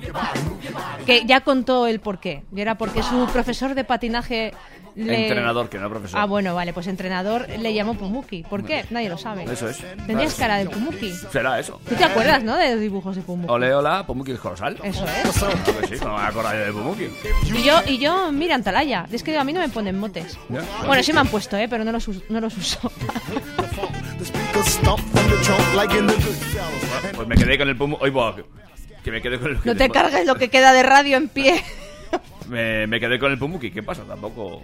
Que ya contó el porqué. Y era porque su profesor de patinaje le... Entrenador, que no profesor. Ah, bueno, vale, pues entrenador le llamó Pumuki. ¿Por qué? Nadie lo sabe. Eso es. Tenías cara de Pumuki. Será eso. ¿Tú te acuerdas, no? De los dibujos de Pumuki. Ole, hola, Pumuki el Corozal. Eso es. Claro que sí, no me acordaré de Pumuki. Y yo, y yo, mira, Antalaya. Es que a mí no me ponen motes. Ya. Bueno, sí me han puesto, ¿eh? Pero no los, no los uso. Pues me quedé con el Pumuki. Que me quedé con el. No te cargues lo que queda de radio en pie. *laughs* Me, me quedé con el Pumuki. ¿Qué pasa? Tampoco.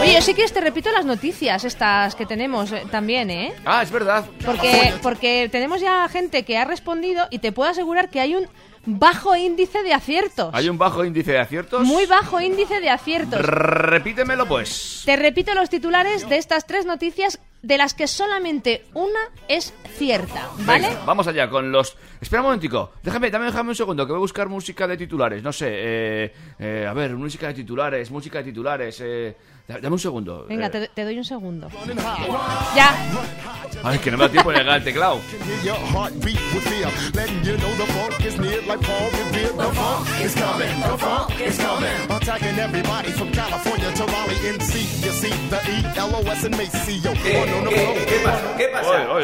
Oye, sí que te repito las noticias estas que tenemos eh, también, ¿eh? Ah, es verdad. Porque, porque tenemos ya gente que ha respondido y te puedo asegurar que hay un bajo índice de aciertos. Hay un bajo índice de aciertos. Muy bajo índice de aciertos. Repítemelo, pues. Te repito los titulares de estas tres noticias de las que solamente una es cierta, ¿vale? Venga, vamos allá con los. Espera un momentico. Déjame, dame, déjame un segundo, que voy a buscar música de titulares. No sé, eh, eh, a ver, música de titulares, música de titulares. Eh, da- dame un segundo. Venga, eh. te, te doy un segundo. Ya. Ay, que no me da tiempo de llegar al teclado.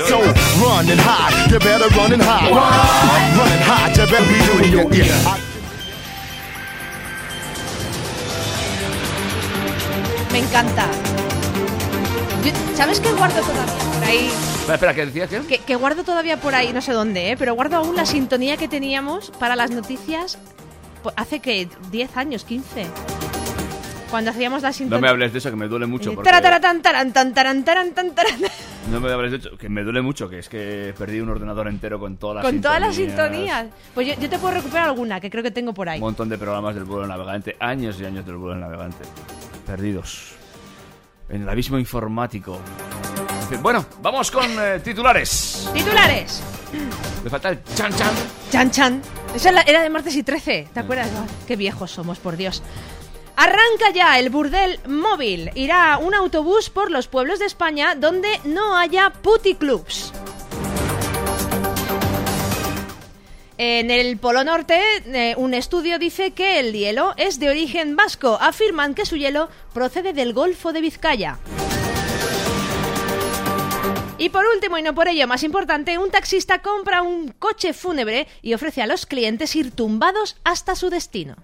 So run and hide, you better run and hide. Run and hide, you better be doing your ear. Me encanta. Yo- ¿Sabes qué guardo todavía por ahí? Espera, espera, ¿qué decías? ¿Qué? Que, que guardo todavía por ahí, no sé dónde, ¿eh? pero guardo aún la sintonía que teníamos para las noticias pues, hace que 10 años, 15. Cuando hacíamos la No sintonía. me hables de eso, que me duele mucho. porque- tan, taran. *laughs* No me hables de eso, que me duele mucho, que es que perdí un ordenador entero con todas las Con todas las sintonías. Pues yo, yo te puedo recuperar alguna que creo que tengo por ahí. Un montón de programas del vuelo navegante, años y años del vuelo navegante. Perdidos. En el abismo informático. Bueno, vamos con eh, titulares. Titulares. Me falta el chan chan. Chan Chan. Esa era- de martes y 13, ¿te acuerdas? Qué viejos somos, por Dios. Arranca ya el burdel móvil. Irá un autobús por los pueblos de España donde no haya puticlubs. En el Polo Norte, eh, un estudio dice que el hielo es de origen vasco. Afirman que su hielo procede del Golfo de Vizcaya. Y por último, y no por ello más importante, un taxista compra un coche fúnebre y ofrece a los clientes ir tumbados hasta su destino.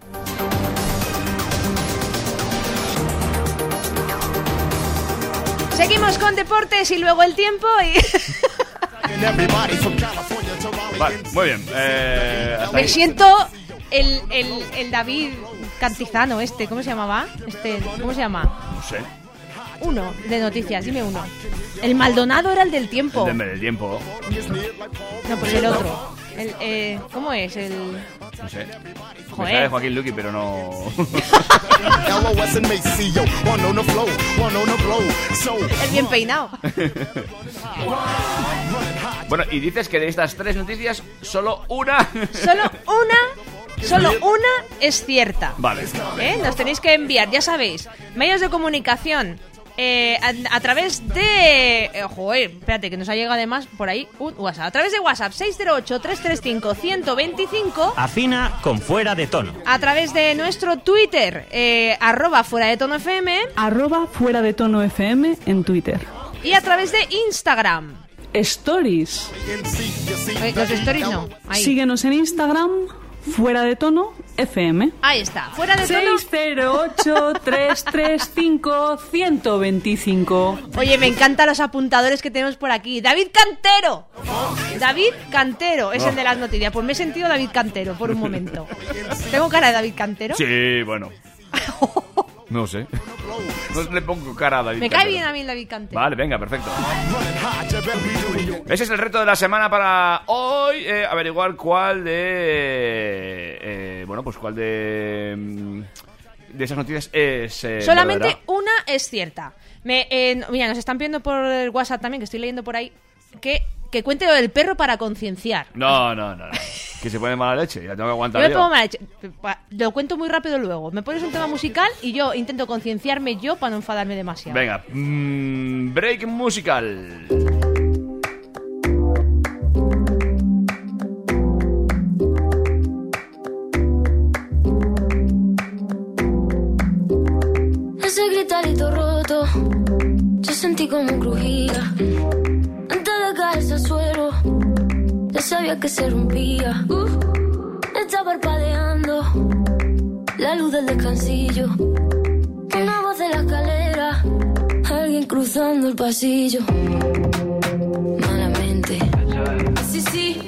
Seguimos con deportes y luego el tiempo y... *laughs* Vale, muy bien. Eh, Me ahí. siento el, el, el David Cantizano este, ¿cómo se llamaba? Este, ¿cómo se llama? No sé. Uno de noticias, dime uno. El Maldonado era el del tiempo. El tiempo. No, pues el otro. El, eh, ¿Cómo es? El... No sé. Joder. Me sale Joaquín Luqui, pero no. *laughs* El bien peinado. *laughs* bueno, y dices que de estas tres noticias, solo una. *laughs* Solo una, solo una es cierta. Vale. ¿Eh? Nos tenéis que enviar, ya sabéis, medios de comunicación. Eh, a, a través de... eh, joder, espérate, que nos ha llegado además por ahí un WhatsApp. A través de WhatsApp 608-335-125. Afina con fuera de tono. A través de nuestro Twitter, eh, arroba fuera de tono FM. Arroba fuera de tono FM en Twitter. Y a través de Instagram. Stories. Eh, Los stories no. Ahí. Síguenos en Instagram, fuera de tono FM. Ahí está. Fuera de tono. 608-335-125. Oye, me encantan los apuntadores que tenemos por aquí. David Cantero. David Cantero es el de las noticias. Pues me he sentido David Cantero por un momento. ¿Tengo cara de David Cantero? Sí, bueno. *laughs* No sé. No le pongo cara a David. Me cae bien a mí el David. Vale, venga, perfecto. Ese es el reto de la semana para hoy. eh, averiguar cuál de. eh, bueno, pues cuál de. mm, De esas noticias es. eh, Solamente verdadera. una es cierta. Me, eh, no- mira, nos están pidiendo por el WhatsApp también, que estoy leyendo por ahí, que, que cuente lo del perro para concienciar. No, no, no, no. *laughs* Que se pone mala leche. Ya tengo que Yo aguantar. me yo. pongo mala leche. Lo cuento muy rápido luego. Me pones un tema musical y yo intento concienciarme yo para no enfadarme demasiado. Venga, mm, break musical. Ese gritarito roto, yo sentí como crujía. Sabía que se rompía. Uh, está parpadeando la luz del descansillo. Una voz de la escalera, alguien cruzando el pasillo. Malamente, sí, sí,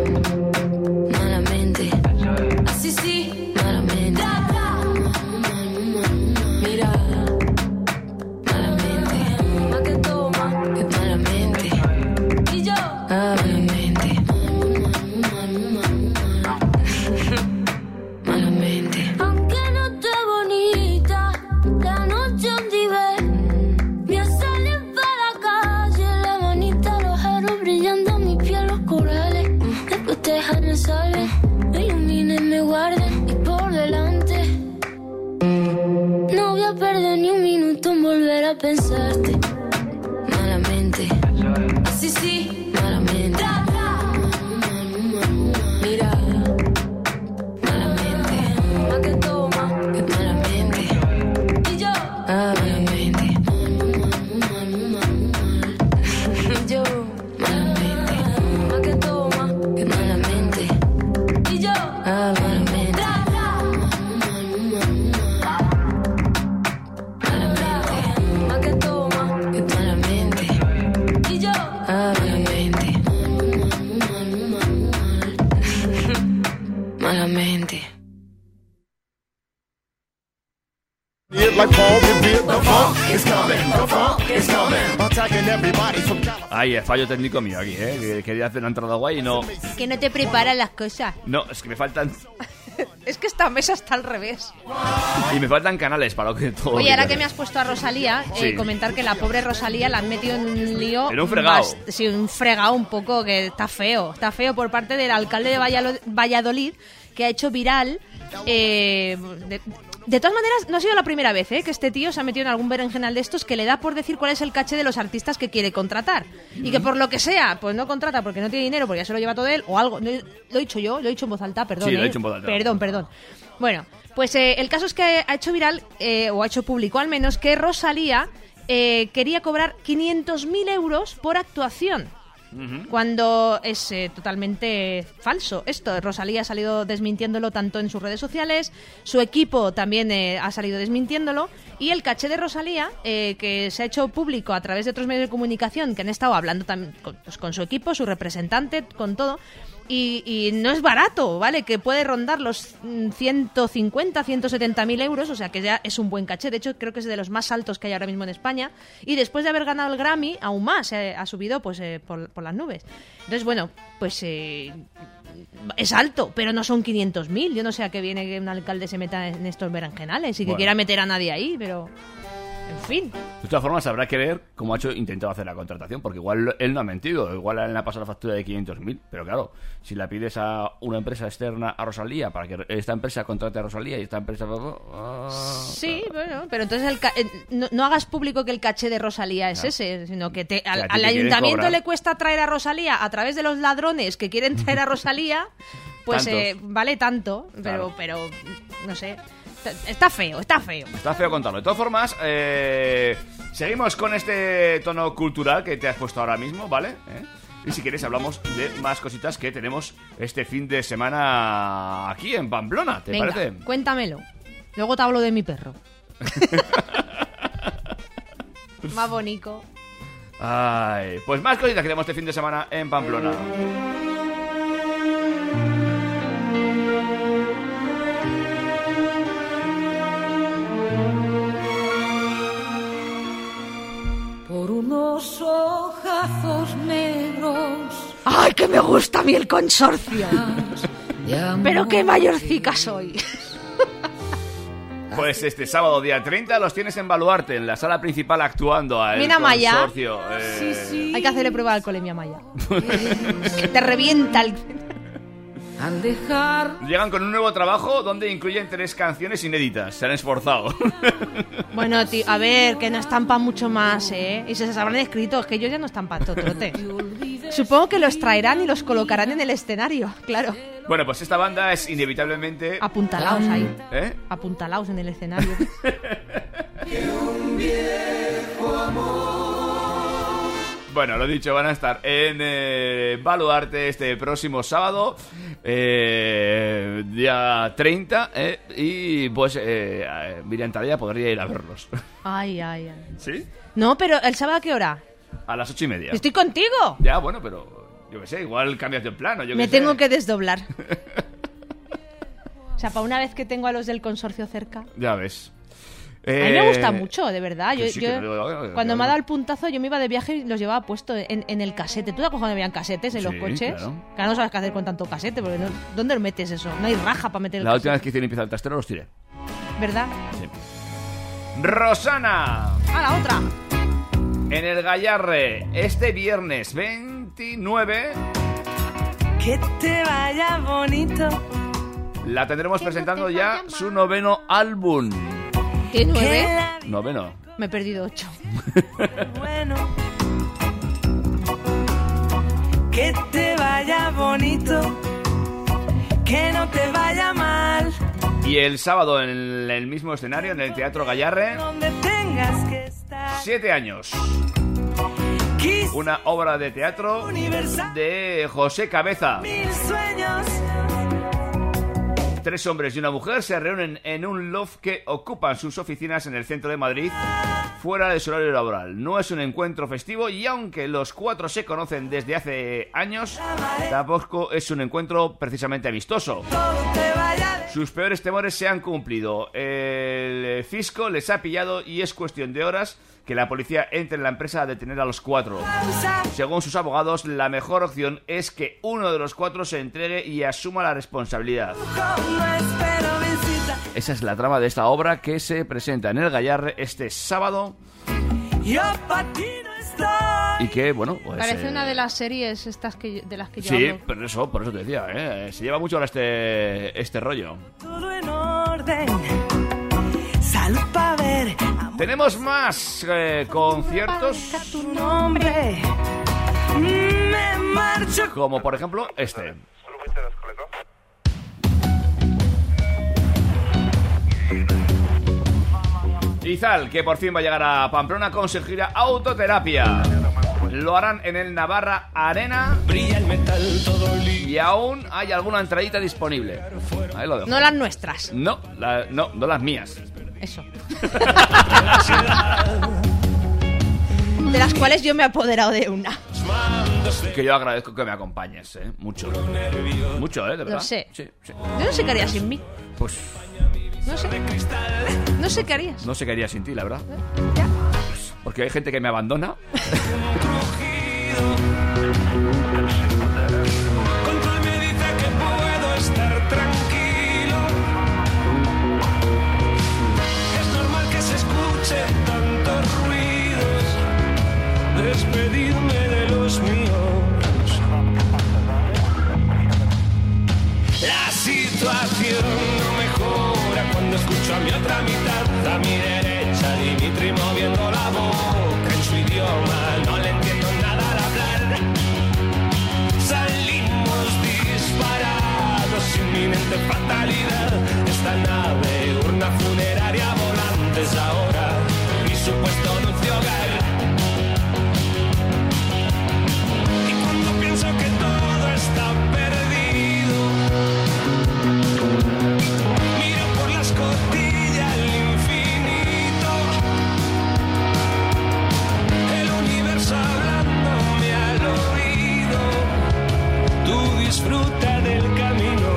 Fallo técnico mío aquí, ¿eh? Que quería hacer una entrada guay y no. Que no te preparan las cosas. No, es que me faltan. *laughs* Es que esta mesa está al revés. Y me faltan canales para lo que todo. Oye, ahora que me has puesto a Rosalía, eh, Sí. comentar que la pobre Rosalía la han metido en un lío. En un fregao. bast- Sí, un fregado un poco que está feo. Está feo por parte del alcalde de Valladolid, que ha hecho viral eh, de, de todas maneras, no ha sido la primera vez ¿eh? que este tío se ha metido en algún berenjenal de estos que le da por decir cuál es el caché de los artistas que quiere contratar. Y que por lo que sea, pues no contrata porque no tiene dinero, porque ya se lo lleva todo él, o algo. No, Lo he dicho yo, lo he dicho en voz alta, perdón. Sí, lo he ¿eh? dicho en voz alta. Perdón, perdón. Bueno, pues eh, el caso es que ha hecho viral, eh, o ha hecho público al menos, que Rosalía eh, quería cobrar 500.000 euros por actuación. Cuando es eh, totalmente falso esto. Rosalía ha salido desmintiéndolo tanto en sus redes sociales, su equipo también eh, ha salido desmintiéndolo, y el caché de Rosalía, eh, que se ha hecho público a través de otros medios de comunicación que han estado hablando también pues, con su equipo, su representante, con todo, y, y no es barato, ¿vale? Que puede rondar los mm, 150, 170 mil euros, o sea que ya es un buen caché. De hecho, creo que es de los más altos que hay ahora mismo en España. Y después de haber ganado el Grammy, aún más, eh, ha subido pues eh, por, por las nubes. Entonces, bueno, pues eh, es alto, pero no son 500 mil. Yo no sé a qué viene que un alcalde se meta en estos berenjenales y que quiera meter a nadie ahí, pero... En fin. De todas formas, habrá que ver cómo ha hecho intentado hacer la contratación, porque igual él no ha mentido, igual él le ha pasado la factura de 500.000, pero claro, si la pides a una empresa externa a Rosalía para que esta empresa contrate a Rosalía y esta empresa... ah, Sí, bueno, pero entonces el ca- eh, no, no hagas público que el caché de Rosalía es No. ese, sino que te, al, te ayuntamiento le cuesta traer a Rosalía a través de los ladrones que quieren traer a *laughs* Rosalía, pues eh, vale tanto, pero, Claro. pero no sé, está- feo, está feo. Está feo contarlo. De todas formas, eh, seguimos con este tono cultural que te has puesto ahora mismo, ¿vale? ¿Eh? Y si quieres hablamos de más cositas que tenemos este fin de semana aquí en Pamplona, ¿te Venga, parece? cuéntamelo. Luego te hablo de mi perro. *laughs* Más bonito. Ay, pues más cositas que tenemos este fin de semana en Pamplona. Unos ojazos negros. ¡Ay, que me gusta a mí el consorcio! Pero qué mayorcica soy. Pues este sábado día 30 los tienes en Baluarte, en la sala principal actuando al Mira, Maya. consorcio. eh, Hay que hacerle prueba de alcoholemia Maya. *laughs* que te revienta el... Al dejar. Llegan con un nuevo trabajo donde incluyen tres canciones inéditas. Se han esforzado. *laughs* Bueno, tío, a ver, que no estampa mucho más, ¿eh? Y se les habrán escrito, es que ellos ya no están para totote. Supongo que los traerán y los colocarán en el escenario, claro. bueno, pues esta banda es inevitablemente... Apuntalaos ahí. ¿Eh? Apuntalaos en el escenario. *laughs* Bueno, lo dicho, van a estar en eh, Baluarte este próximo sábado, eh, día 30, eh, y pues eh, eh, Miriam Tadea podría ir a verlos. Ay, ay, ay. ¿Sí? No, pero ¿el sábado a qué hora? A las ocho y media. Estoy contigo. Ya, bueno, pero yo qué sé, igual cambias de plano. Yo Me qué sé. tengo que desdoblar. *laughs* O sea, para una vez que tengo a los del consorcio cerca. Ya ves. A mí me Eh, gusta mucho, de verdad. Yo, sí, yo- cuando me ha dado el puntazo, yo me iba de viaje y los llevaba puesto en, en el casete. ¿Tú te acuerdas cuando habían casetes en los Sí, coches? claro. Claro, no sabes qué hacer con tanto casete, porque no- ¿dónde lo metes eso? No hay raja para meter el La última vez que hice limpieza del trastero los tiré. ¿verdad? Rosana, A la otra. en el Gallarre, este viernes 29, Que te vaya bonito. la tendremos presentando ya su noveno álbum. ¿Qué nueve? Noveno. Me he perdido ocho. *laughs* Bueno. Que te vaya bonito. Que no te vaya mal. Y el sábado en el mismo escenario, en el Teatro Gallarre, Donde tengas que estar. siete años. Kiss Una obra de teatro de José Cabeza. Tres hombres y una mujer se reúnen en un loft que ocupan sus oficinas en el centro de Madrid, fuera de su horario laboral. No es un encuentro festivo y aunque los cuatro se conocen desde hace años, tampoco es un encuentro precisamente amistoso. Sus peores temores se han cumplido. El fisco les ha pillado y es cuestión de horas que la policía entre en la empresa a detener a los cuatro. Según sus abogados, la mejor opción es que uno de los cuatro se entregue y asuma la responsabilidad. Esa es la trama de esta obra que se presenta en el Gallarre este sábado y que, bueno, pues... Parece eh, una de las series estas que yo- de las que yo Sí, hablo. pero eso, por eso te decía, ¿eh? Se lleva mucho ahora este, este rollo. Todo en orden. Salud para ver. Tenemos más eh, conciertos, Tu nombre. Me marcho. como por ejemplo este. Izal, que por fin va a llegar a Pamplona con su gira Autoterapia. Lo harán en el Navarra Arena. Brilla el metal todo Y aún hay alguna entradita disponible. Ahí lo dejo. No las nuestras. No, la- no, no las mías. Eso. De las cuales yo me he apoderado de una. Que yo agradezco que me acompañes, ¿eh? Mucho. Mucho, ¿eh? De verdad. Lo sé. Sí, sí. Yo no sé qué haría sin mí. Pues No sé. No sé qué harías. no sé qué haría sin ti, la verdad. Pues, Porque hay gente que me abandona. Control me dice que puedo estar tranquilo. Es normal que se escuchen tantos ruidos. Despedirme de los míos. La situación escucho a mi otra mitad, a mi derecha, Dimitri moviendo la boca en su idioma. No le entiendo nada al hablar. Salimos disparados, inminente fatalidad. Esta nave, urna funeraria, volantes ahora. Disfruta del camino.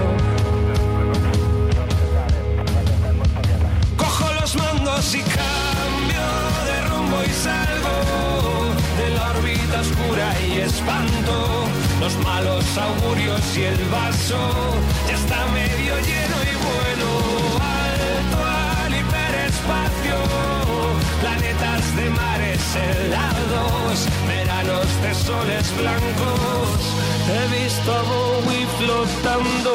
Cojo los mandos y cambio de rumbo y salgo de la órbita oscura y espanto los malos augurios y el vaso ya está medio lleno y bueno alto al hiperespacio planetas de mares helados veranos de soles blancos. He visto a Bowie flotando.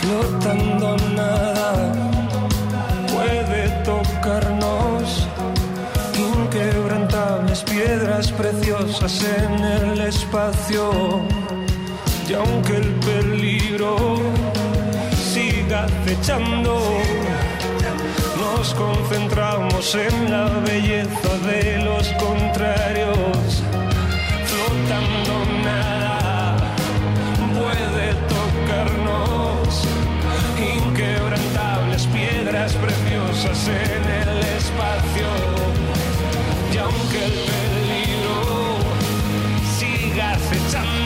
Flotando nada piedras preciosas en el espacio. Y aunque el peligro siga acechando nos concentramos en la belleza de los contrarios. Flotando nada puede tocarnos. Inquebrantables piedras preciosas en el espacio. Y aunque el peligro siga acechando nos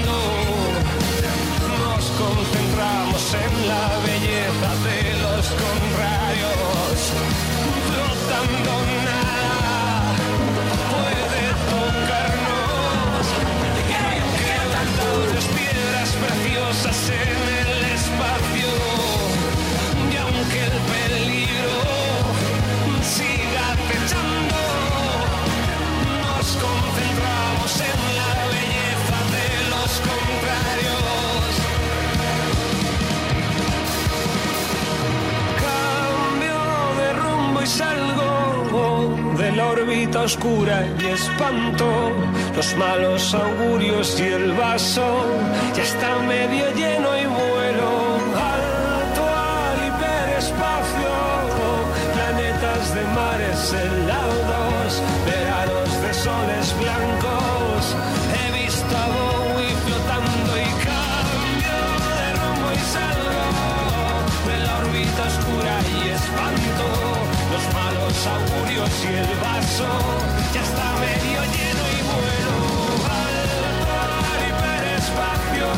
la órbita oscura y espanto los malos augurios y el vaso ya está medio lleno augurios y el vaso ya está medio lleno y vuelo. Al hiperespacio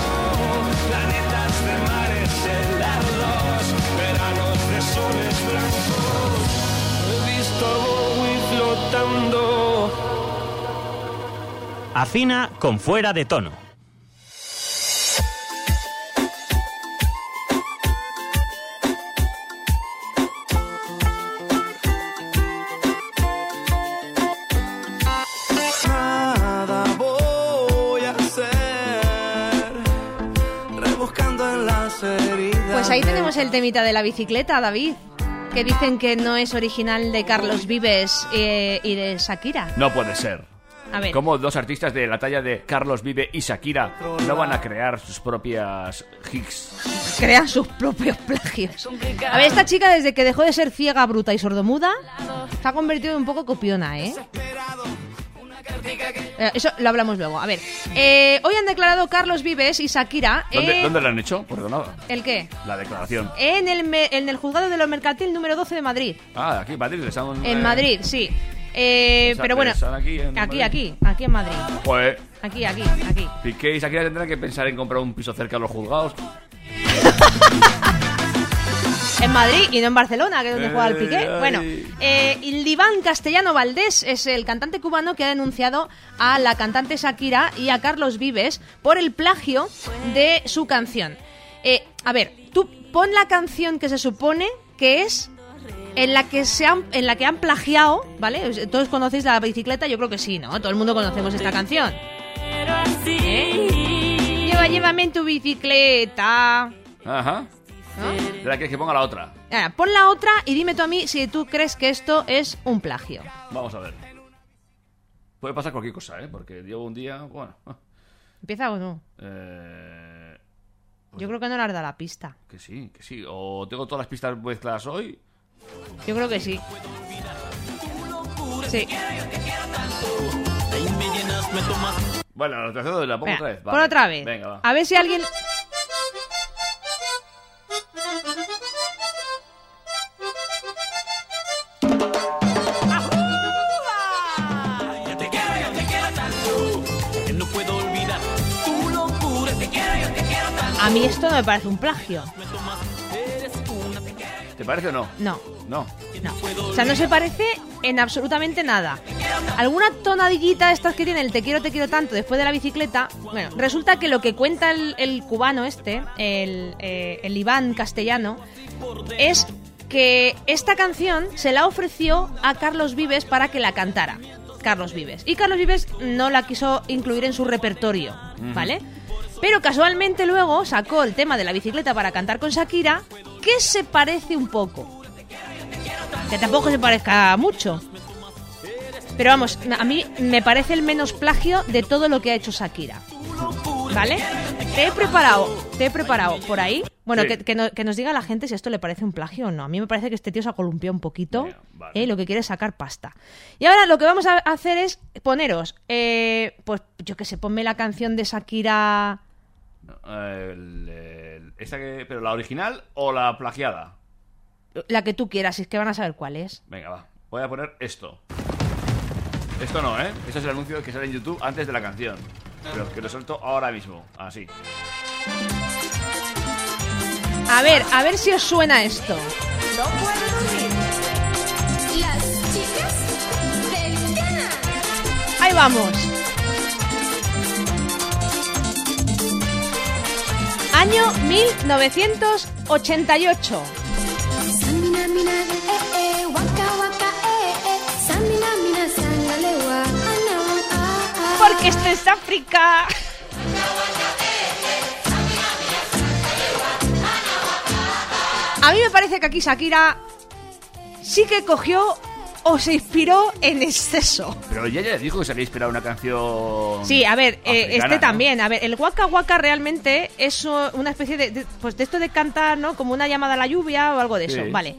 planetas de mares helados veranos de soles blancos. He visto a Bowie flotando. Afina con fuera de tono. Ahí tenemos el temita de la bicicleta, David. Que dicen que no es original de Carlos Vives eh, y de Shakira. No puede ser. A ver. ¿Cómo dos artistas de la talla de Carlos Vive y Shakira no van a crear sus propias hits? Crean sus propios plagios. A ver, esta chica desde que dejó de ser ciega, bruta y sordomuda, se ha convertido en un poco copiona, ¿eh? Eh, Eso lo hablamos luego. A ver, eh, hoy han declarado Carlos Vives y Shakira. ¿Dónde, eh, ¿Dónde lo han hecho? Perdonada. ¿El qué? La declaración. En el, me- en el juzgado de lo mercantil número 12 de Madrid. Ah, aquí en Madrid están. En eh, Madrid, sí. Eh, pero bueno, aquí en aquí, aquí, aquí en Madrid. Pues Aquí, aquí, aquí. Piqué y Shakira tendrán que pensar en comprar un piso cerca de los juzgados. *laughs* En Madrid y no en Barcelona, que es donde juega el Piqué. Bueno, eh, Iván Castellano Valdés es el cantante cubano que ha denunciado a la cantante Shakira y a Carlos Vives por el plagio de su canción. Eh, a ver, tú pon la canción que se supone que es en la que se han, en la que han plagiado, ¿vale? Todos conocéis la bicicleta, yo creo que sí, ¿no? Todo el mundo conocemos esta canción. ¿Eh? Lleva, llévame en tu bicicleta. Ajá. ¿De la que que ponga la otra? Ahora, pon la otra y dime tú a mí si tú crees que esto es un plagio. Vamos a ver. Puede pasar cualquier cosa, ¿eh? Porque llevo un día. Bueno. ¿Empieza o no? Eh, Yo creo que no le has dado la pista. que sí, que sí. O tengo todas las pistas mezcladas hoy. Yo creo que sí. Sí. Bueno, la tercera la pongo otra vez. pon vale. otra vez. Venga, va. A ver si alguien... A mí esto no me parece un plagio. ¿Te parece o no? No. No. No. O sea, no se parece en absolutamente nada. Alguna tonadillita estas que tiene el te quiero, te quiero tanto después de la bicicleta. Bueno, resulta que lo que cuenta el, el cubano este, el, eh, el Iván castellano, es que esta canción se la ofreció a Carlos Vives para que la cantara. Carlos Vives. Y Carlos Vives no la quiso incluir en su repertorio, ¿vale? Pero casualmente luego sacó el tema de la bicicleta para cantar con Shakira, que se parece un poco. Que tampoco se parezca mucho. Pero vamos, a mí me parece el menos plagio de todo lo que ha hecho Shakira. ¿Vale? Te he preparado, te he preparado por ahí. Bueno, Sí. que, que no- que nos diga la gente si esto le parece un plagio o no. A mí me parece que este tío se ha columpiado un poquito. ¿eh? Lo que quiere es sacar pasta. Y ahora lo que vamos a hacer es poneros, eh, pues yo que sé, ponme la canción de Shakira. El- el- esta que, ¿Pero la original o la plagiada? La que tú quieras, si es que van a saber cuál es. Venga, va. Voy a poner esto. Esto no, ¿eh? Esto es el anuncio que sale en YouTube antes de la canción. Pero que lo suelto ahora mismo. Así. A ver, a ver si os suena esto. Las chicas del canal. Ahí vamos. Ah ah Porque esto es África. A mí me parece que aquí Shakira sí que cogió o se inspiró en exceso. Pero ella ya dijo que se había inspirado una canción. Sí, a ver, eh, este ¿no? también. A ver, el Waka Waka realmente es una especie de, de- Pues de esto de cantar, ¿no? Como una llamada a la lluvia o algo de eso. Vale.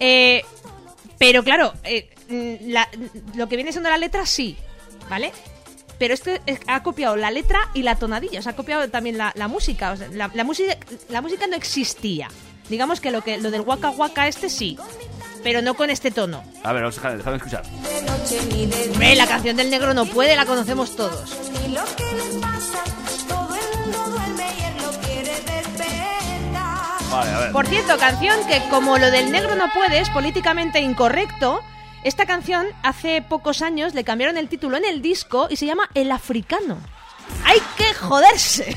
Eh, pero claro, eh, la- lo que viene siendo la letra sí, ¿vale? Pero este es- ha copiado la letra y la tonadilla. O sea, ha copiado también la, la música. O sea, la, la música. La música no existía. Digamos que lo, que lo del Waka Waka este sí. Pero no con este tono. A ver, vamos a dejar- déjame escuchar. Hombre, la canción del negro no puede, la conocemos todos. Y lo que le pasa, todo el mundo duerme y él lo quiere despertar. Vale, a ver. Por cierto, canción que como lo del negro no puede es políticamente incorrecto, esta canción hace pocos años le cambiaron el título en el disco y se llama El Africano. ¡Hay que joderse!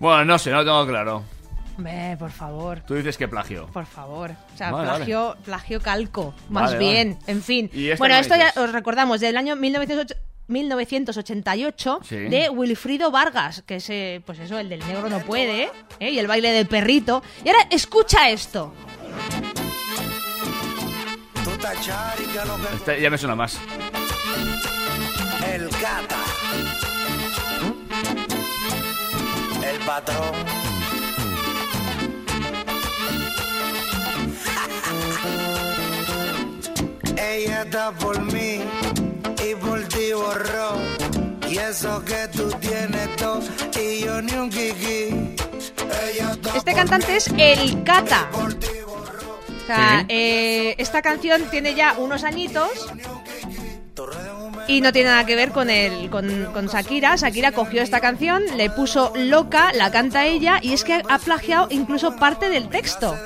Bueno, no sé, no lo tengo claro. Hombre, por favor. Tú dices que plagio. Por favor. O sea, Vale, plagio, plagio calco. Más Vale, bien. vale. En fin. ¿Y esta Bueno, qué esto ya dices? os recordamos del año 1908 1988 Sí. de Wilfrido Vargas, que es, eh, pues eso, el del negro no puede, ¿eh? y el baile del perrito. Y ahora escucha esto. Este ya me suena más. El gata. El patrón. *laughs* Ella está por mí y por ti borró. Y eso que tú tienes todo y yo ni un kiki. Este cantante es El Cata. O sea, Sí. eh, esta canción tiene ya unos añitos y no tiene nada que ver con, el, con, con Shakira. Shakira cogió esta canción, le puso loca, la canta ella y es que ha plagiado incluso parte del texto.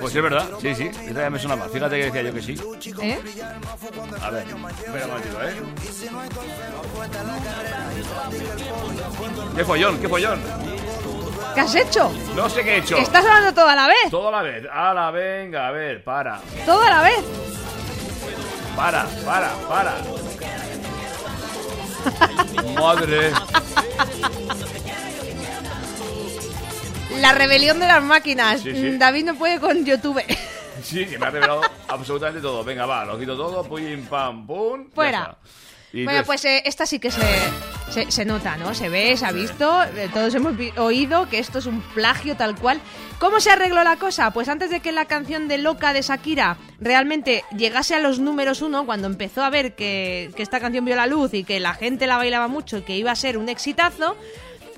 Pues es verdad, sí, sí. Esta ya me suena más. Fíjate que decía yo que sí. ¿eh? A ver, espera un momentito, ¿eh? ¿Qué follón? ¿Qué follón? ¿Qué has hecho? No sé qué he hecho. Estás hablando todo a la vez. Todo a la vez. La venga, a ver, para. Todo a la vez. Para, para, para. Madre. La rebelión de las máquinas. Sí, sí. David no puede con YouTube. Sí, que me ha revelado absolutamente todo. Venga, va, lo quito todo. Pum, pam, pum. ya Fuera. está. Bueno, pues eh, esta sí que se, se, se nota, ¿no? Se ve, se ha visto, eh, todos hemos oído que esto es un plagio tal cual. ¿Cómo se arregló la cosa? Pues antes de que la canción de Loca de Shakira realmente llegase a los números uno, cuando empezó a ver que, que esta canción vio la luz y que la gente la bailaba mucho y que iba a ser un exitazo,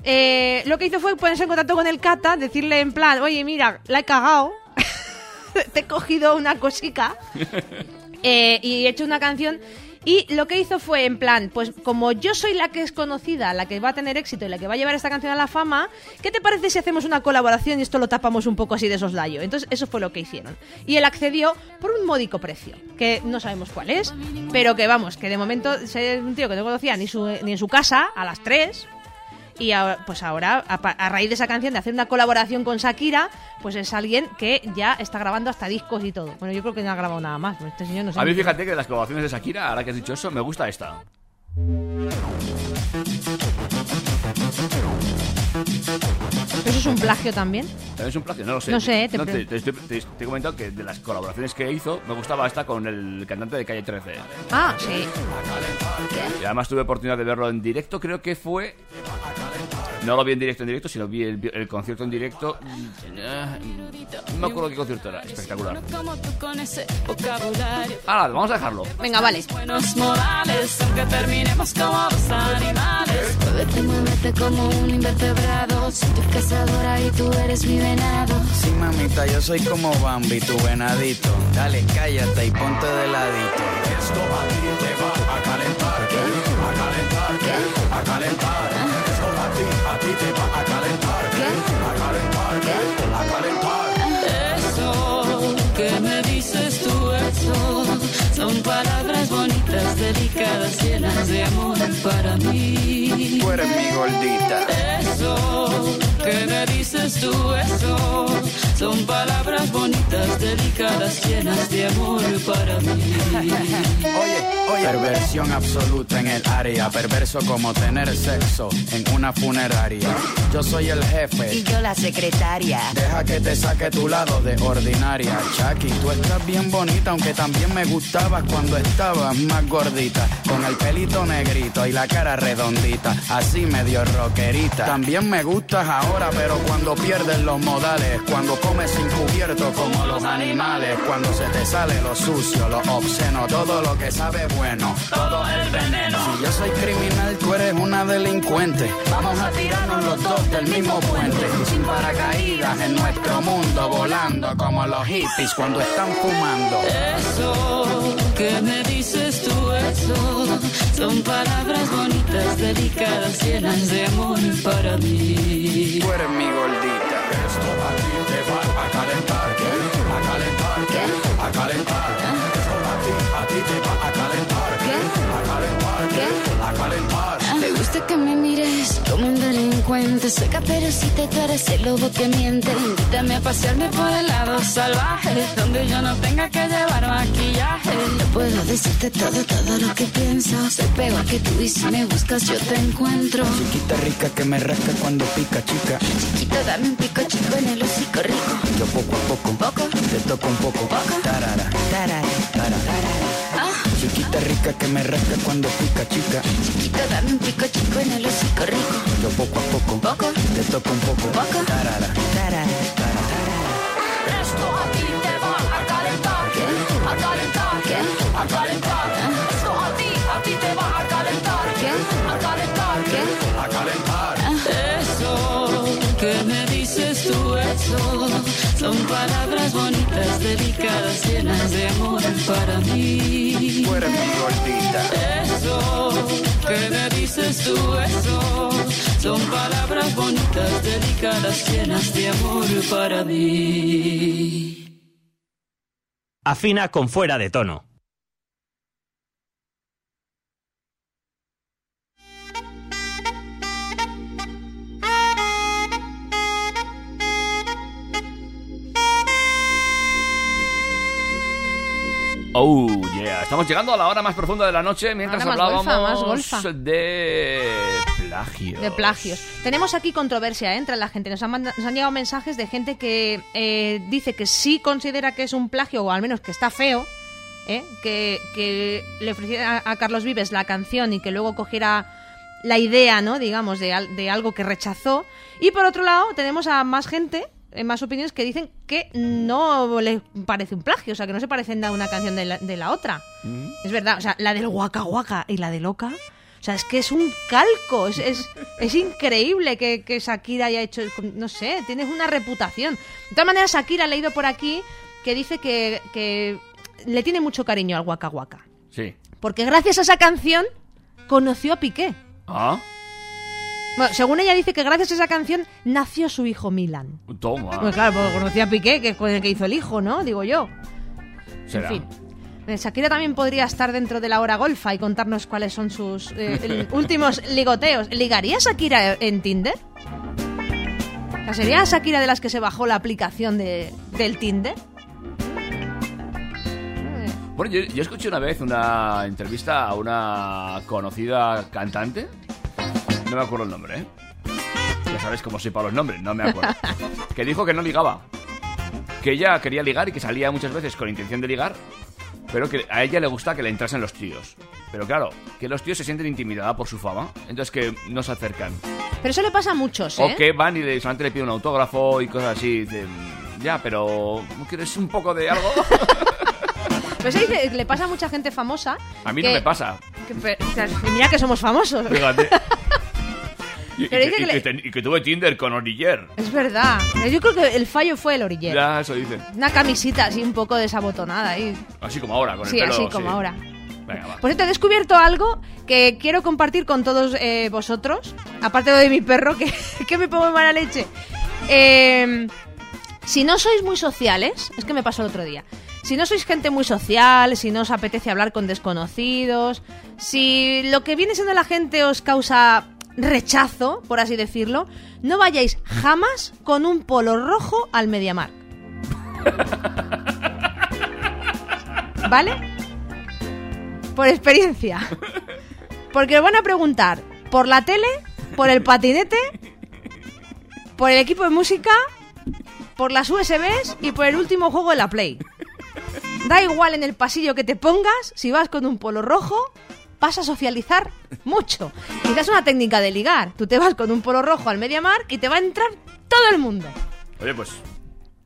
eh, lo que hizo fue ponerse en contacto con el Cata, decirle en plan, oye, mira, la he cagado, *laughs* te he cogido una cosica *laughs* eh, y he hecho una canción. Y lo que hizo fue, en plan, pues como yo soy la que es conocida, la que va a tener éxito y la que va a llevar esta canción a la fama, ¿qué te parece si hacemos una colaboración y esto lo tapamos un poco así de soslayo? Entonces, eso fue lo que hicieron. Y él accedió por un módico precio, que no sabemos cuál es, pero que vamos, que de momento es un tío que no conocía ni, su, ni en su casa a las 3. Y ahora, pues ahora, a, raíz de esa canción, de hacer una colaboración con Shakira, pues es alguien que ya está grabando hasta discos y todo. Bueno, yo creo que no ha grabado nada más. pues Este señor no sé A mí fíjate que de las colaboraciones de Shakira, ahora que has dicho eso, me gusta esta. ¿Eso es un plagio también? ¿También es un plagio? No lo sé. No sé, te te, estoy- te- te he comentado que de las colaboraciones que hizo, me gustaba esta con el cantante de Calle 13. Ah, sí. Y además tuve oportunidad de verlo en directo, creo que fue... No lo vi en directo en directo, sino vi el, el concierto en directo. No me acuerdo qué concierto era, espectacular. Ahora, vamos a dejarlo. Venga, vale. Buenos modales, aunque terminemos como dos animales. Muévete, muévete como un invertebrado. Soy tu cazadora y tú eres mi venado. Sí, mamita, yo soy como Bambi, tu venadito. Dale, cállate y ponte de ladito. Esto a ti te va a calentar, ¿qué? A calentar, ¿qué? A calentar. A ti, te va a calentar. A calentar. A calentar. Eso que me dices tú, eso son palabras bonitas, delicadas, llenas de amor para mí. Tú eres mi gordita. Eso que me dices tú, eso son palabras bonitas, delicadas, llenas de amor para mí. Oye, oye. Perversión absoluta en el área. Perverso como tener sexo en una funeraria. Yo soy el jefe. Y yo la secretaria. Deja que te saque tu lado de ordinaria. Chucky, tú estás bien bonita, aunque también me gustabas cuando estabas más gordita. Con el pelito negrito y la cara redondita, así medio rockerita. También me gustas ahora, pero cuando pierdes los modales. Cuando comes sin cubierto como los animales. Cuando se te sale lo sucio, lo obsceno, todo lo que sabe de bueno, todo el veneno. Si yo soy criminal, tú eres una delincuente. Vamos a tirarnos los dos del mismo puente. Sin paracaídas en nuestro mundo, volando como los hippies cuando están fumando. Eso que me dices tú, eso son palabras bonitas, delicadas, llenas de amor para mí. Tú eres mi gordita. Esto a ti te va a calentar, ¿qué? A calentar, ¿qué? A calentar. A a ti te va a calentar, ¿qué? A calentar, ¿qué? A calentar. Me gusta que me mires como un delincuente. Soy caperucita y tú eres el lobo que miente. Invítame a pasearme por el lado salvaje, donde yo no tenga que llevar maquillaje. Yo puedo decirte todo, todo lo que pienso. Soy peor que tú y si me buscas yo te encuentro. Chiquita rica que me rasca cuando pica, chica. Chiquito, dame un pico chico en el hocico rico. Yo poco a poco, ¿Poco? te toco un poco. Tarara, Tarara. tarara. Ah, Chiquita rica que me rasca cuando pica, chica. chiquito, dame un pico chico en el hocico rico. Yo poco a poco, ¿Poco? te toco un poco. ¿Poco? Tarara, Tarara. Esto a ti te va a calentar, ¿qué? A calentar, ¿qué? A calentar. Esto a ti, a ti te va a calentar, ¿qué? A calentar, ¿qué? A calentar. Eso que me dices tú, eso son palabras bonitas, delicadas, llenas de amor para mí. Tú eres mi gordita. Eso que me dices tú, eso son palabras bonitas, delicadas, llenas de amor para mí. Afina con fuera de tono. Oh, yeah. Estamos llegando a la hora más profunda de la noche mientras Ahora más hablábamos golfa, más golfa. de plagio. De plagios. Tenemos aquí controversia ¿eh? entre la gente. Nos han, manda- nos han llegado mensajes de gente que eh, dice que sí considera que es un plagio, o al menos que está feo, ¿eh? que, que le ofreciera a, Carlos Vives la canción y que luego cogiera la idea, ¿no? Digamos, de, al- de algo que rechazó. Y por otro lado, tenemos a más gente, más opiniones que dicen que no le parece un plagio, o sea, que no se parecen a una canción de la, de la otra. Es verdad, o sea, la del Waka Waka y la de Loca. O sea, es que es un calco. Es, es, es increíble que, que Shakira haya hecho. No sé, tienes una reputación. De todas maneras, Shakira ha leído por aquí que dice que, que le tiene mucho cariño al Waka Waka. Sí. Porque gracias a esa canción conoció a Piqué. Ah, Bueno, según ella dice que gracias a esa canción nació su hijo Milan. toma. Pues claro, porque conoció a Piqué, que es con el que hizo el hijo, ¿no? Digo yo. Será. En fin. Eh, Shakira también podría estar dentro de la hora golfa y contarnos cuáles son sus eh, *laughs* últimos ligoteos. ¿Ligaría Shakira en Tinder? O sea, ¿Sería Shakira de las que se bajó la aplicación de, del Tinder? Bueno, yo, yo escuché una vez una entrevista a una conocida cantante. No me acuerdo el nombre, ¿eh? Ya sabes cómo soy para los nombres, no me acuerdo. *laughs* que dijo que no ligaba. Que ella quería ligar y que salía muchas veces con intención de ligar, pero que a ella le gusta que le entrasen los tíos. Pero claro, que los tíos se sienten intimidados por su fama, entonces que no se acercan. Pero eso le pasa a muchos, ¿eh? O que van y le, solamente le piden un autógrafo y cosas así. Dicen, ya, pero ¿no quieres un poco de algo? *laughs* Pues ahí le, le pasa a mucha gente famosa. A mí que- no me pasa. que- pero- y mira que somos famosos. Fíjate. Y, que, dice y que que le- ten- y que tuve Tinder con Oriller. Es verdad. Yo creo que el fallo fue el orillero. Ya, eso dicen. Una camisita así un poco desabotonada ahí. Así como ahora, con Sí, el pelo. así como ahora. Venga, va. Cierto, he descubierto algo que quiero compartir con todos eh, vosotros. Aparte de mi perro, que, *laughs* que me pongo de mala leche. Eh, si no sois muy sociales, es que me pasó el otro día. Si no sois gente muy social, si no os apetece hablar con desconocidos, si lo que viene siendo la gente os causa rechazo, por así decirlo, no vayáis jamás con un polo rojo al Mediamar. *laughs* ¿Vale? Por experiencia. Porque os van a preguntar por la tele, por el patinete, por el equipo de música, por las USBs y por el último juego de la Play. Da igual en el pasillo que te pongas, si vas con un polo rojo, vas a socializar mucho. Quizás una técnica de ligar. Tú te vas con un polo rojo al MediaMark y te va a entrar todo el mundo. Oye, pues.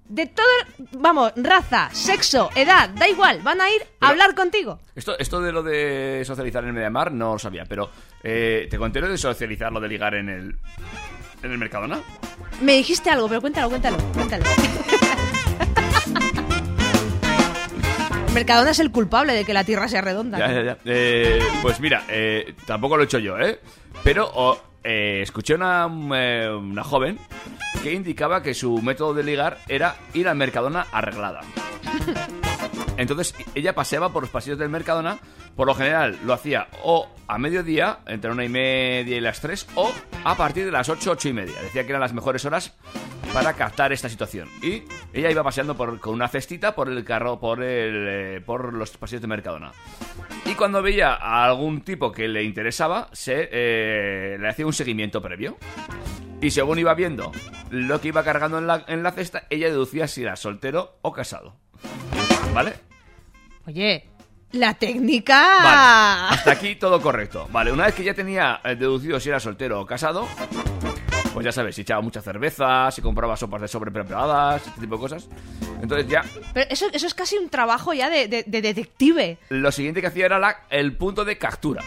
de todo, vamos, raza, sexo, edad, da igual, van a ir a hablar contigo. Esto, esto de lo de socializar en el Mediamar no lo sabía, pero eh, ¿te conté lo de socializar, lo de ligar en el, en el Mercadona? Me dijiste algo, pero cuéntalo, cuéntalo, cuéntalo. Mercadona es el culpable de que la tierra sea redonda. Ya, ya, ya. Eh, pues mira, eh, tampoco lo he hecho yo, ¿eh? Pero oh, eh, escuché una, una joven que indicaba que su método de ligar era ir al Mercadona arreglada. *laughs* Entonces ella paseaba por los pasillos del Mercadona. Por lo general lo hacía o a mediodía, entre una y media y las tres, o a partir de las ocho, ocho y media. Decía que eran las mejores horas para captar esta situación. Y ella iba paseando por- con una cestita por el carro, por, el, eh, por los pasillos de Mercadona. Y cuando veía a algún tipo que le interesaba, se eh, le hacía un seguimiento previo. Y según iba viendo lo que iba cargando en la, en la cesta, ella deducía si era soltero o casado. ¿Vale? Oye, la técnica... Vale. Hasta aquí todo correcto. Vale, una vez que ya tenía eh, deducido si era soltero o casado, pues ya sabes, si echaba mucha cerveza, si compraba sopas de sobre preparadas, este tipo de cosas. Entonces ya Pero eso, eso es casi un trabajo ya de, de- de detective. lo siguiente que hacía era la- el punto de captura.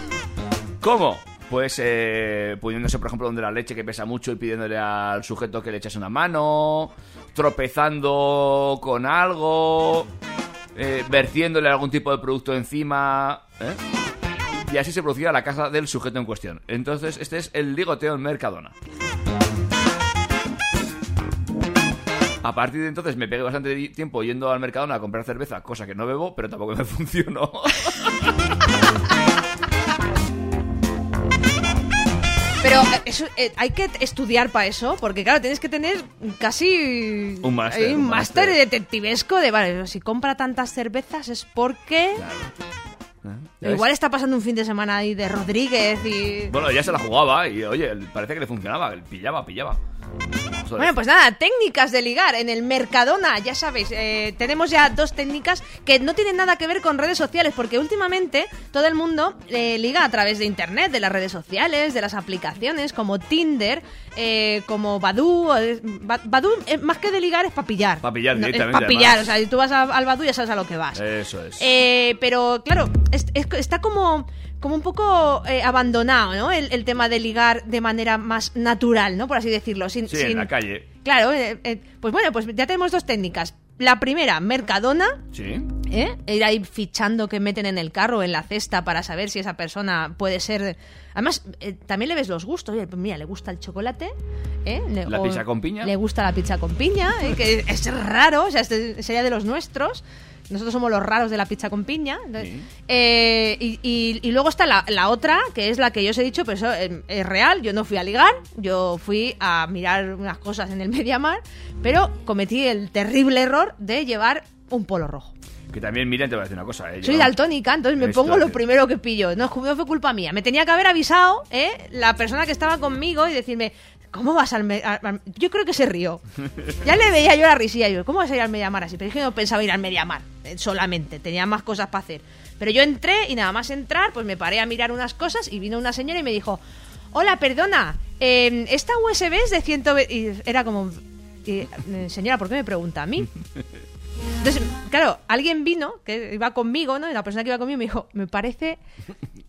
*laughs* ¿Cómo? Pues eh, poniéndose, por ejemplo, donde la leche que pesa mucho y pidiéndole al sujeto que le echase una mano, tropezando con algo, eh, vertiéndole algún tipo de producto encima. ¿eh? Y así se producía la casa del sujeto en cuestión. Entonces, este es el ligoteo en Mercadona. A partir de entonces me pegué bastante tiempo yendo al Mercadona a comprar cerveza, cosa que no bebo, pero tampoco me *laughs* funcionó. Pero eh, eso, eh, hay que estudiar para eso, porque claro, tienes que tener casi Un máster, un máster. detectivesco de, vale, si compra tantas cervezas es porque... ¿Ya Igual ves? está pasando un fin de semana ahí de Rodríguez y... Bueno, ya se la jugaba y, oye, parece que le funcionaba. Pillaba, pillaba. Bueno, pues nada, técnicas de ligar en el Mercadona, ya sabéis, eh, tenemos ya dos técnicas que no tienen nada que ver con redes sociales, porque últimamente todo el mundo eh, liga a través de internet, de las redes sociales, de las aplicaciones como Tinder, eh, como Badoo. eh, Ba- Badoo, eh, más que de ligar, es para pillar. Pa' pillar No, es directamente, para pillar, además. o sea, si tú vas al Badoo ya sabes a lo que vas. Eso es. Eh, pero claro, es- es- está como, como un poco eh, abandonado, ¿no? El, el tema de ligar de manera más natural, ¿no? Por así decirlo. Sin, sí, sin- en la calle. Claro, eh, eh, pues bueno, pues ya tenemos dos técnicas. La primera, Mercadona, Sí. ¿eh? Ir ahí fichando que meten en el carro, en la cesta, para saber si esa persona puede ser... Además, eh, también le ves los gustos. Oye, pues mira, le gusta el chocolate, ¿eh? Le- La o pizza con piña. Le gusta la pizza con piña, ¿eh? que es raro, o sea, este sería de los nuestros. Nosotros somos los raros de la pizza con piña. Entonces, eh, y, y- y luego está la, la otra, que es la que yo os he dicho, pero eso eh, es real. Yo no fui a ligar, yo fui a mirar unas cosas en el Mediamar, pero cometí el terrible error de llevar un polo rojo. Que también, miren, te voy a decir una cosa. ¿eh? Soy daltónica, entonces me pongo lo primero que pillo. No, no fue culpa mía. Me tenía que haber avisado, ¿eh? La persona que estaba conmigo y decirme, ¿cómo vas al... me- a- a- Yo creo que se rió. Ya le veía yo la risilla. Yo, ¿cómo vas a ir al Mediamar así? Pero es que no pensaba ir al Mediamar eh, solamente. Tenía más cosas para hacer. Pero yo entré y nada más entrar, pues me paré a mirar unas cosas y vino una señora y me dijo, hola, perdona, eh, esta USB es de 120... Y era como... eh, señora, ¿por qué me pregunta a mí? Entonces, claro, alguien vino, que iba conmigo, ¿no? Y la persona que iba conmigo me dijo, me parece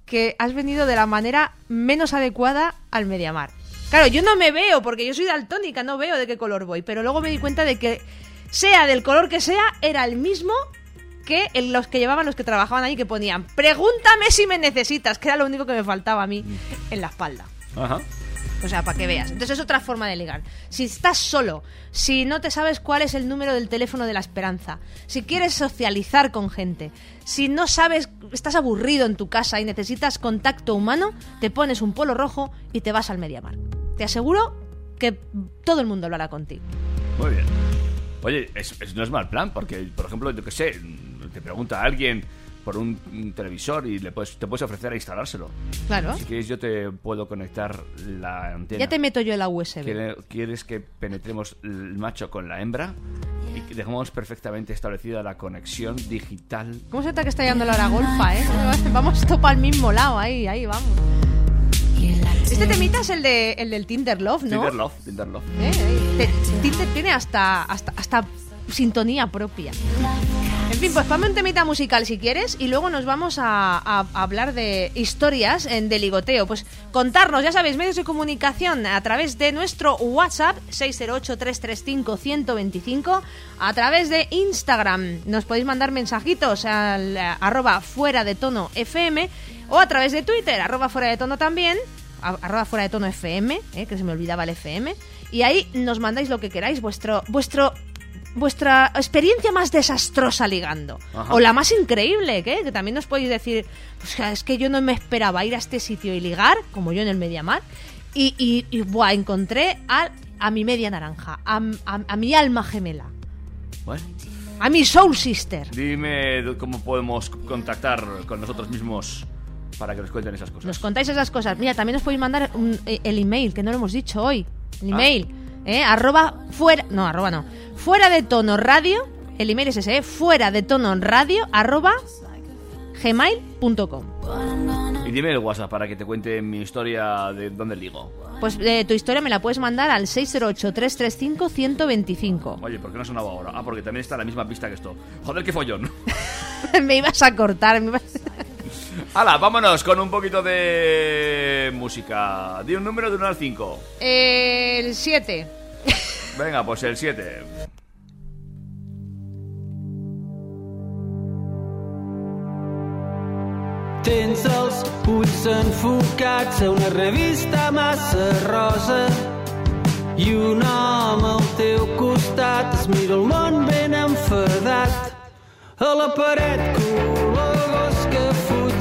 que has venido de la manera menos adecuada al Mediamar. Claro, yo no me veo, porque yo soy daltónica, no veo de qué color voy, pero luego me di cuenta de que, sea del color que sea, era el mismo que los que llevaban los que trabajaban ahí que ponían, pregúntame si me necesitas, que era lo único que me faltaba a mí en la espalda. Ajá. O sea, para que veas. Entonces es otra forma de ligar. Si estás solo, si no te sabes cuál es el número del teléfono de la esperanza, si quieres socializar con gente, si no sabes, estás aburrido en tu casa y necesitas contacto humano, te pones un polo rojo y te vas al Mediamar. Te aseguro que todo el mundo lo hará contigo. Muy bien. Oye, es, es- no es mal plan, porque, por ejemplo, yo que sé, te pregunta alguien por un, un televisor y le puedes, te puedes ofrecer a instalárselo. Claro. Si quieres, yo te puedo conectar la antena. Ya te meto yo la USB. ¿Quiere- ¿Quieres que penetremos el macho con la hembra? Y que dejemos perfectamente establecida la conexión digital. ¿Cómo se nota que está llegando la hora golfa, eh? Vamos topa al mismo lado, ahí, ahí, vamos. Este temita es el, de, el del Tinder Love, ¿no? Tinder Love, Tinder Love. Eh, eh, Tinder tiene hasta, hasta, hasta sintonía propia. Fin, pues ponme un temita musical si quieres y luego nos vamos a, a- a hablar de historias en de ligoteo. Pues contarnos, ya sabéis, medios de comunicación a través de nuestro WhatsApp 608-335-125, a través de Instagram nos podéis mandar mensajitos al eh, arroba fuera de tono FM o a través de Twitter, arroba fuera de tono también, a- arroba fuera de tono FM, eh, que se me olvidaba el FM, y ahí nos mandáis lo que queráis, vuestro, vuestro, vuestra experiencia más desastrosa ligando, Ajá. o la más increíble, ¿qué? que también nos podéis decir, o sea, es que yo no me esperaba ir a este sitio y ligar, como yo en el Mediamar, y, y, y, buah, encontré a, a mi media naranja, a, a- a mi alma gemela, Bueno, a mi soul sister. dime cómo podemos contactar con nosotros mismos para que nos cuenten esas cosas. Nos contáis esas cosas. Mira, también os podéis mandar un- eh, el email, que no lo hemos dicho hoy. El Ah. ¿Eh? Arroba fuera. No, arroba no. Fuera de tono radio. El email es ese, ¿eh? Fuera de tono radio. Arroba gmail.com. Y dime el WhatsApp para que te cuente mi historia de dónde ligo. Pues eh, tu historia me la puedes mandar al 608-335-125. Oye, ¿por qué no ha sonado ahora? Ah, porque también está la misma pista que esto. Joder, qué follón. *laughs* me ibas a cortar. Me ibas... *laughs* Hala, vámonos con un poquito de música. Di un número de 1 al 5. el 7. Venga, pues el 7. Tens els ulls enfocats a una revista massa rosa i un home al teu costat es mira el món ben enfadat. A la paret color gos que fa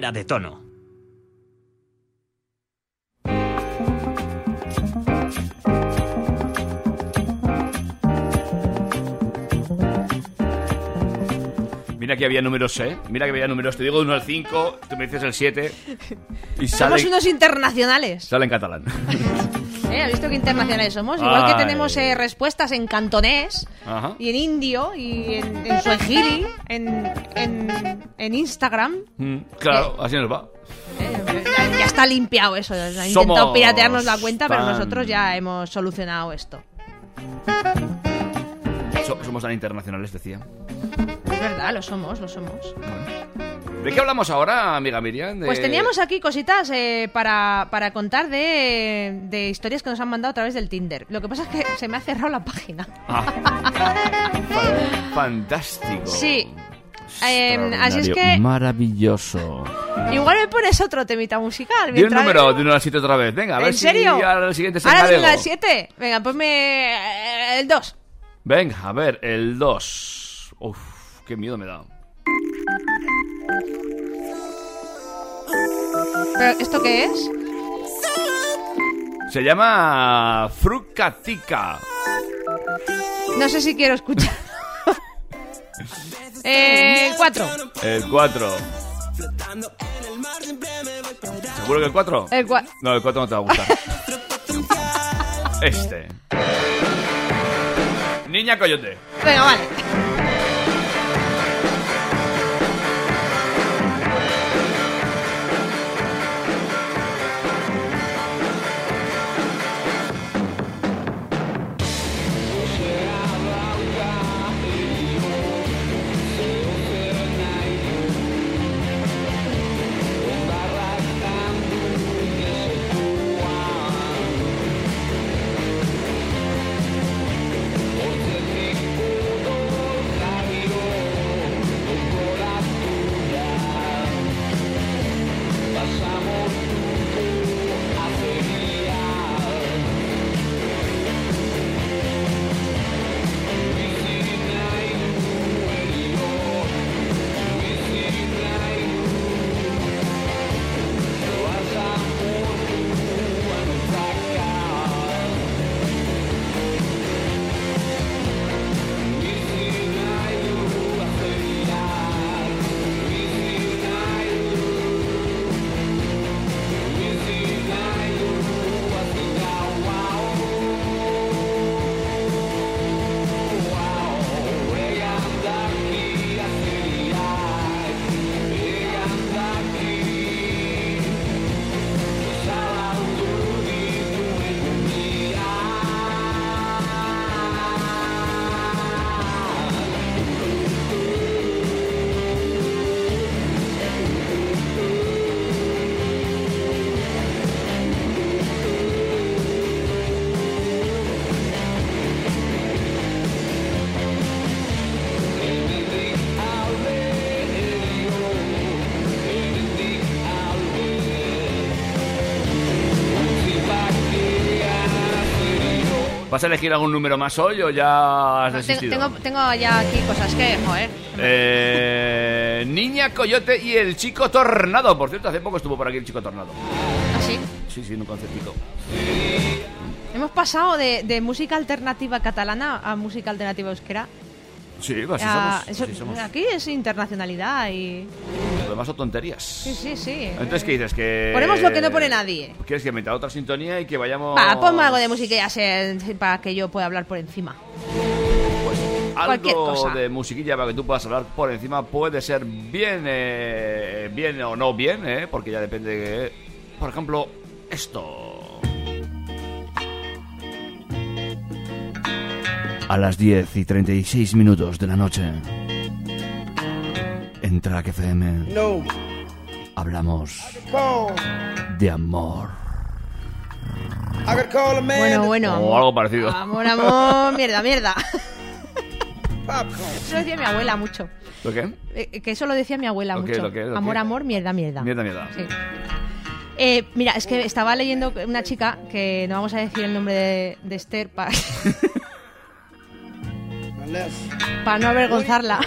Fuera de tono. Mira que había números, ¿eh? Mira que había números. Te digo de 1 al 5, tú me dices el 7 y Somos unos internacionales. sale en catalán. *laughs* ¿Eh? ¿Has visto qué internacionales somos? Igual que Ay. tenemos eh, respuestas en cantonés Ajá. y en indio y en, en suajili, en, en, en Instagram. Mm, claro, así nos va. Ya, ya está limpiado eso. Somos intentado piratearnos la cuenta, pero nosotros ya hemos solucionado esto. So- somos tan internacionales, decía. Es verdad, lo somos, lo somos. ¿De qué hablamos ahora, amiga Miriam? De- Pues teníamos aquí cositas eh, para, para contar de, de historias que nos han mandado a través del Tinder. Lo que pasa es que se me ha cerrado la página. *laughs* Fan- fantástico. Sí. Eh, así es que Maravilloso. igual me pones otro temita musical. Di un número de 1 al 7 otra vez. Venga, a ver ¿En si serio? ahora el siguiente se Ahora engalego. venga el 7. Venga, ponme eh, el 2. Venga, a ver, el 2. Uf, qué miedo me da. ¿Pero esto qué es? Se llama Frucatica. No sé si quiero escuchar. Eh, el 4. El 4. ¿Seguro que el 4? El 4. No, el 4 no te va a gustar. *laughs* este. Niña Coyote. Venga, vale. ¿Vas a elegir algún número más hoy o ya has Tengo, desistido? tengo, tengo ya aquí cosas que, joder. Eh, Niña Coyote y el Chico Tornado. Por cierto, hace poco estuvo por aquí el Chico Tornado. Así. Sí, sí, en un concertito. Hemos pasado de, de música alternativa catalana a música alternativa euskera. Sí, así Ah, somos. eso- así somos. Aquí es internacionalidad y... Son tonterías. Sí, sí, sí. Entonces, ¿qué dices? Que... Ponemos lo que no pone nadie. ¿Quieres que meta otra sintonía y que vayamos... Va, ponme algo de música ya sé, para que yo pueda hablar por encima. cualquier Algo cosa. de musiquilla para que tú puedas hablar por encima puede ser bien, eh, bien o no bien, eh, porque ya depende. de- por ejemplo, esto. A las 10 y 36 minutos de la noche. En Track FM No. hablamos Call. de amor. Bueno, bueno. O algo parecido. Amor, amor, mierda, mierda. Eso lo decía mi abuela mucho. ¿Lo qué? Eh, que eso lo decía mi abuela ¿Lo qué, mucho. lo qué, lo amor, qué? amor, mierda, mierda. Mierda, mierda. Sí. Eh, mira, es que estaba leyendo una chica que no vamos a decir el nombre de, de Esther para, *laughs* para no avergonzarla.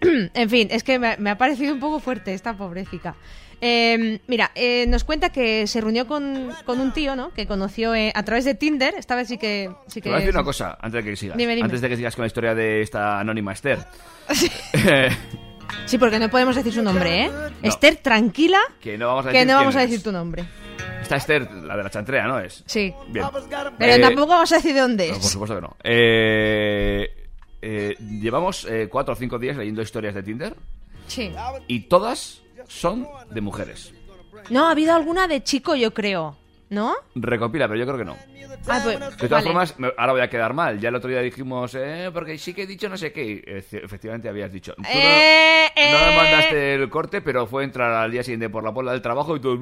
*clears throat* en fin, es que me, me ha parecido un poco fuerte esta pobrecita. Eh, mira, eh, nos cuenta que se reunió con, con un tío, ¿no? Que conoció eh, a través de Tinder. Esta vez sí que... Sí Te que voy a decir una cosa antes de que sigas. Dime, dime. Antes de que sigas con la historia de esta anónima Esther. *laughs* Sí, porque no podemos decir su nombre, ¿eh? Esther, tranquila, que no vamos a que decir no vamos a quién decir es. tu nombre. Esta Esther, la de la chantrea, ¿no es? Sí. Bien. Pero Eh, tampoco vamos a decir de dónde no, es. por supuesto que no. Eh, eh, llevamos eh, cuatro o cinco días leyendo historias de Tinder Sí. y todas son de mujeres. No, ha habido alguna de chico, yo creo. ¿No? Recopila, pero yo creo que no. Ah, pues, De todas vale. formas, me- ahora voy a quedar mal. Ya el otro día dijimos, eh, porque sí que he dicho no sé qué. y, eh, efectivamente habías dicho. Tú no- Eh, no, me eh. mandaste el corte, pero fue entrar al día siguiente por la bola del trabajo y todo.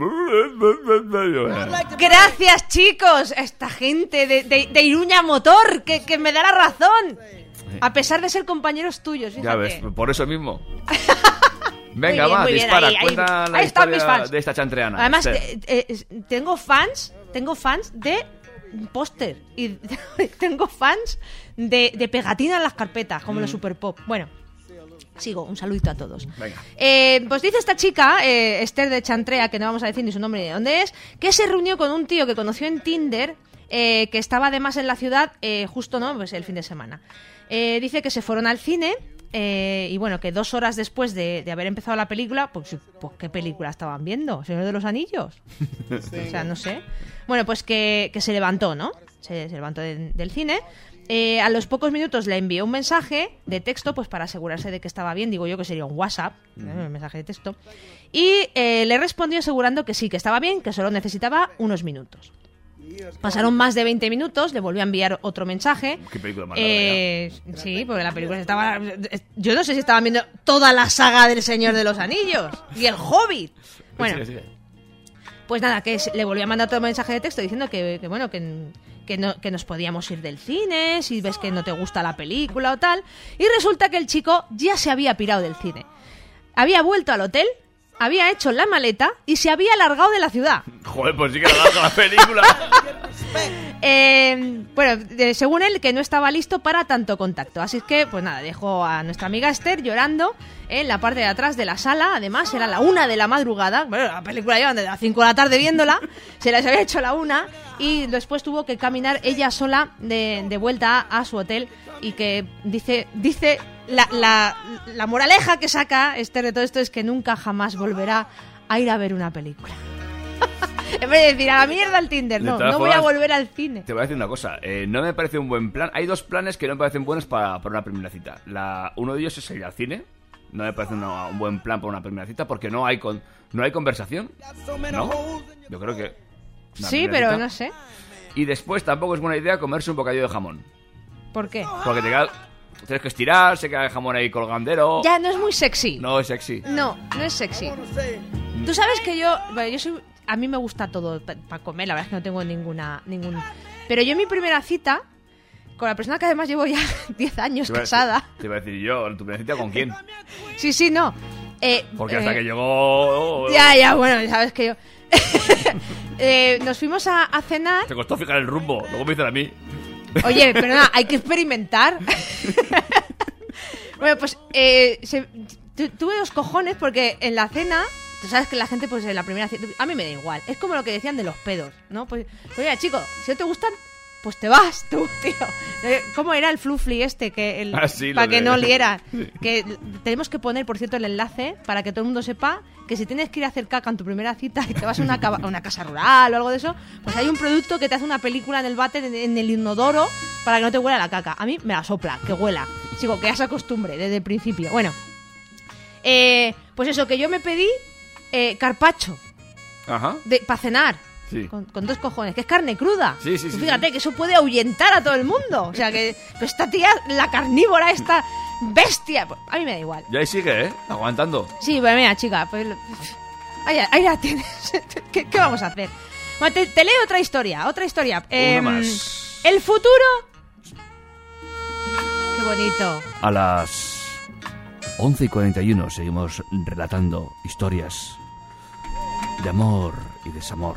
Gracias, chicos. a Esta gente de, de, de Iruña Motor, que, que me da la razón. A pesar de ser compañeros tuyos, fíjate. Ya ves, por eso mismo. *laughs* Venga, bien, va, dispara. ahí, ahí- la ahí mis fans. de esta chantreana. Además, eh, eh, tengo fans, tengo fans de póster y *laughs* tengo fans de, de pegatina en las carpetas, como los Super Pop. Bueno, sigo, un saludito a todos. Venga. Eh, pues dice esta chica, eh, Esther de Chantrea, que no vamos a decir ni su nombre ni de dónde es, que se reunió con un tío que conoció en Tinder, eh, que estaba además en la ciudad eh, justo no pues el fin de semana. Eh, dice que se fueron al cine eh, y bueno, que dos horas después de, de haber empezado la película, pues, pues ¿qué película estaban viendo? ¿Señor de los Anillos? *laughs* O sea, no sé. Bueno, pues que, que se levantó, ¿no? Se, se levantó de- del cine. Eh, a los pocos minutos le envió un mensaje de texto, pues para asegurarse de que estaba bien. Digo yo que sería un WhatsApp, ¿eh? un mensaje de texto. Y eh, le respondió asegurando que sí, que estaba bien, que solo necesitaba unos minutos. Pasaron más de 20 minutos, le volvió a enviar otro mensaje. Qué película más Eh, sí, porque la película estaba. Yo no sé si estaban viendo toda la saga del Señor de los Anillos y el Hobbit. *laughs* Bueno, pues nada, que le volvió a mandar otro mensaje de texto diciendo que, que bueno, que, que, no- que nos podíamos ir del cine, si ves que no te gusta la película o tal. Y resulta que el chico ya se había pirado del cine. Había vuelto al hotel, había hecho la maleta y se había largado de la ciudad. Joder, pues sí que la larga la película. *laughs* Eh, bueno, de- según él, que no estaba listo para tanto contacto. Así que, pues nada, dejó a nuestra amiga Esther llorando en la parte de atrás de la sala. Además, era la una de la madrugada. Bueno, la película llevan desde las 5 de la tarde viéndola. *laughs* Se las había hecho la una. Y después tuvo que caminar ella sola de, de vuelta a, a su hotel. Y que dice, dice la, la, la moraleja que saca Esther de todo esto es que nunca jamás volverá a ir a ver una película. *laughs* en vez de decir a la mierda el Tinder, De no, no voy a volver al cine. Te voy a decir una cosa, eh, no me parece un buen plan. Hay dos planes que no me parecen buenos para, para una primera cita. La, uno de ellos es ir al cine. No me parece una- un buen plan para una primera cita porque no hay con, no hay conversación. ¿No? Yo creo que. Sí, pero cita. no sé. Y después tampoco es buena idea comerse un bocadillo de jamón. ¿Por qué? Porque te queda- tienes que estirar, se queda el jamón ahí colgandero. Ya no es muy sexy. No es sexy. No, no es sexy. Tú sabes que yo, bueno, yo soy, a mí me gusta todo para comer, la verdad es que no tengo ninguna, ningún. Pero yo en mi primera cita con la persona que además llevo ya *laughs* 10 años Te casada. Te iba a decir yo, tu primera cita con quién. Sí, sí, no. Eh, Porque hasta eh, que llegó. Ya, ya, bueno, sabes que yo. *laughs* Eh, nos fuimos a, a cenar. Te costó fijar el rumbo. Luego me dicen a mí. Oye, pero nada, hay que experimentar. *laughs* bueno, pues eh, se- tu- tuve dos cojones porque en la cena, tú sabes que la gente, pues en la primera cena, a mí me da igual. Es como lo que decían de los pedos, ¿no? Pues, oye, chico, si no te gustan, pues te vas tú, *laughs* tío. Eh, ¿Cómo era el flufli este? que el, Ah, sí, Para que de- no oliera. *laughs* Sí. Que tenemos que poner, por cierto, el enlace para que todo el mundo sepa que si tienes que ir a hacer caca en tu primera cita y te vas a una, cava- a una casa rural o algo de eso, pues hay un producto que te hace una película en el váter, en, en el inodoro, para que no te huela la caca. A mí me la sopla, que huela. Sigo, que ya se acostumbre desde el principio. Bueno, eh, pues eso, que yo me pedí eh, carpacho Ajá. para cenar. Sí. Con, con dos cojones, que es carne cruda. Sí, sí, sí, Fíjate que eso puede ahuyentar a todo el mundo. O sea que pero esta tía, la carnívora, esta bestia. pues, a mí me da igual. Y ahí sigue, ¿eh? Aguantando. Sí, pues mira, chica, pues. Ahí, ahí la tienes. *laughs* ¿Qué, qué vamos a hacer? Bueno, te, te leo otra historia, otra historia. Em, más. El futuro. Qué bonito. A las 11 y 41 seguimos relatando historias de amor y desamor.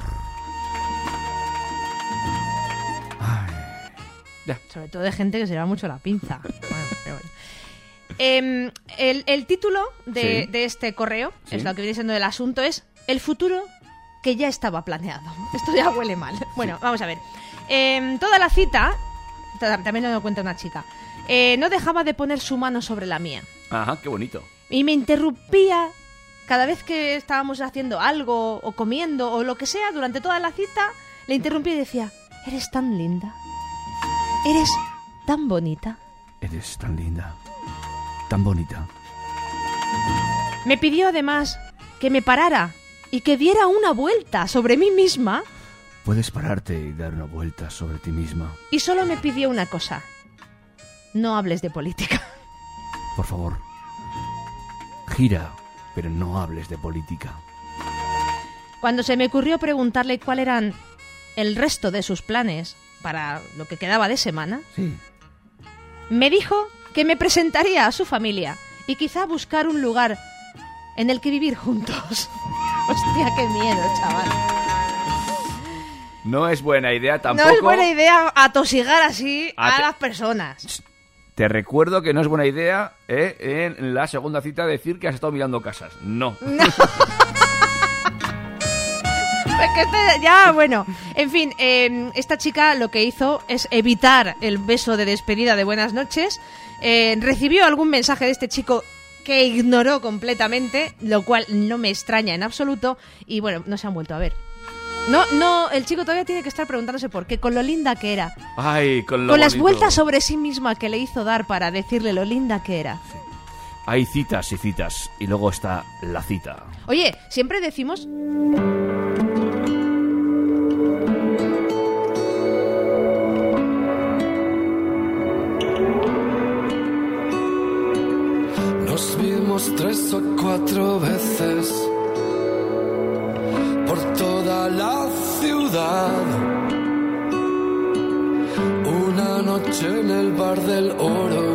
Sobre todo de gente que se lleva mucho la pinza. Bueno, pero bueno. Em, el, el título de, Sí. de este correo, Sí. es lo que viene siendo el asunto, es El futuro que ya estaba planeado. *laughs* Esto ya huele mal. Bueno, vamos a ver. Em, toda la cita, ta- también lo cuenta una chica, eh, no dejaba de poner su mano sobre la mía. Ajá, qué bonito. Y me interrumpía cada vez que estábamos haciendo algo o comiendo o lo que sea durante toda la cita. Le interrumpía y decía, eres tan linda. Eres tan bonita. Eres tan linda. Tan bonita. Me pidió además que me parara y que diera una vuelta sobre mí misma Puedes pararte y dar una vuelta sobre ti misma. Y solo me pidió una cosa. No hables de política. Por favor. Gira, pero no hables de política. Cuando se me ocurrió preguntarle cuál eran el resto de sus planes para lo que quedaba de semana, Sí. me dijo que me presentaría a su familia y quizá buscar un lugar en el que vivir juntos. *laughs* Hostia, qué miedo, chaval. No es buena idea tampoco. No es buena idea atosigar así a, las personas. Te recuerdo que no es buena idea eh, en la segunda cita decir que has estado mirando casas. No. *laughs* *laughs* Es que este- ya, bueno. En fin, eh, esta chica lo que hizo es evitar el beso de despedida de buenas noches. Eh, recibió algún mensaje de este chico que ignoró completamente, lo cual no me extraña en absoluto. Y bueno, no se han vuelto a ver. No, no, el chico todavía tiene que estar preguntándose por qué, con lo linda que era. Ay, con lo con las bonito. vueltas sobre sí misma que le hizo dar para decirle lo linda que era. Hay citas y citas. Y luego está la cita. Oye, siempre decimos Tres o cuatro veces por toda la ciudad. Una noche en el bar del oro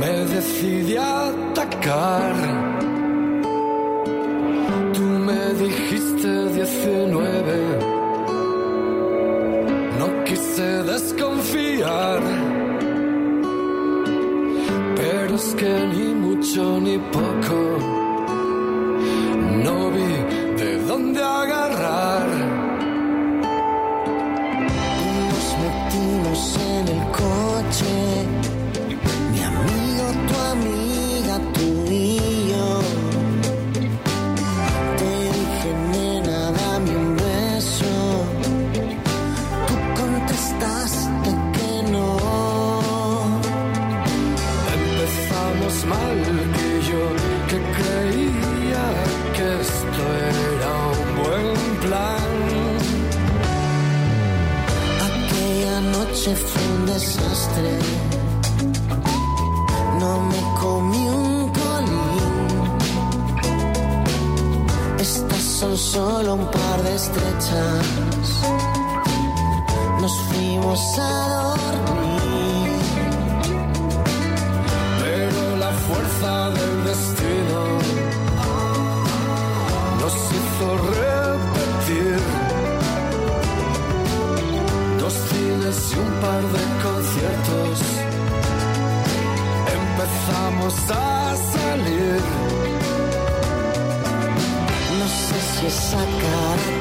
me decidí a atacar. Tú me dijiste 19. No quise desconfiar. Que ni mucho ni poco. No vi de dónde agarrar. Nos metimos en el coche, mi amigo, tu amiga, noche fue un desastre. No me comí un colín. Estas son solo un par de estrechas. Nos fuimos a dormir. Empezamos a salir. No sé si esa cara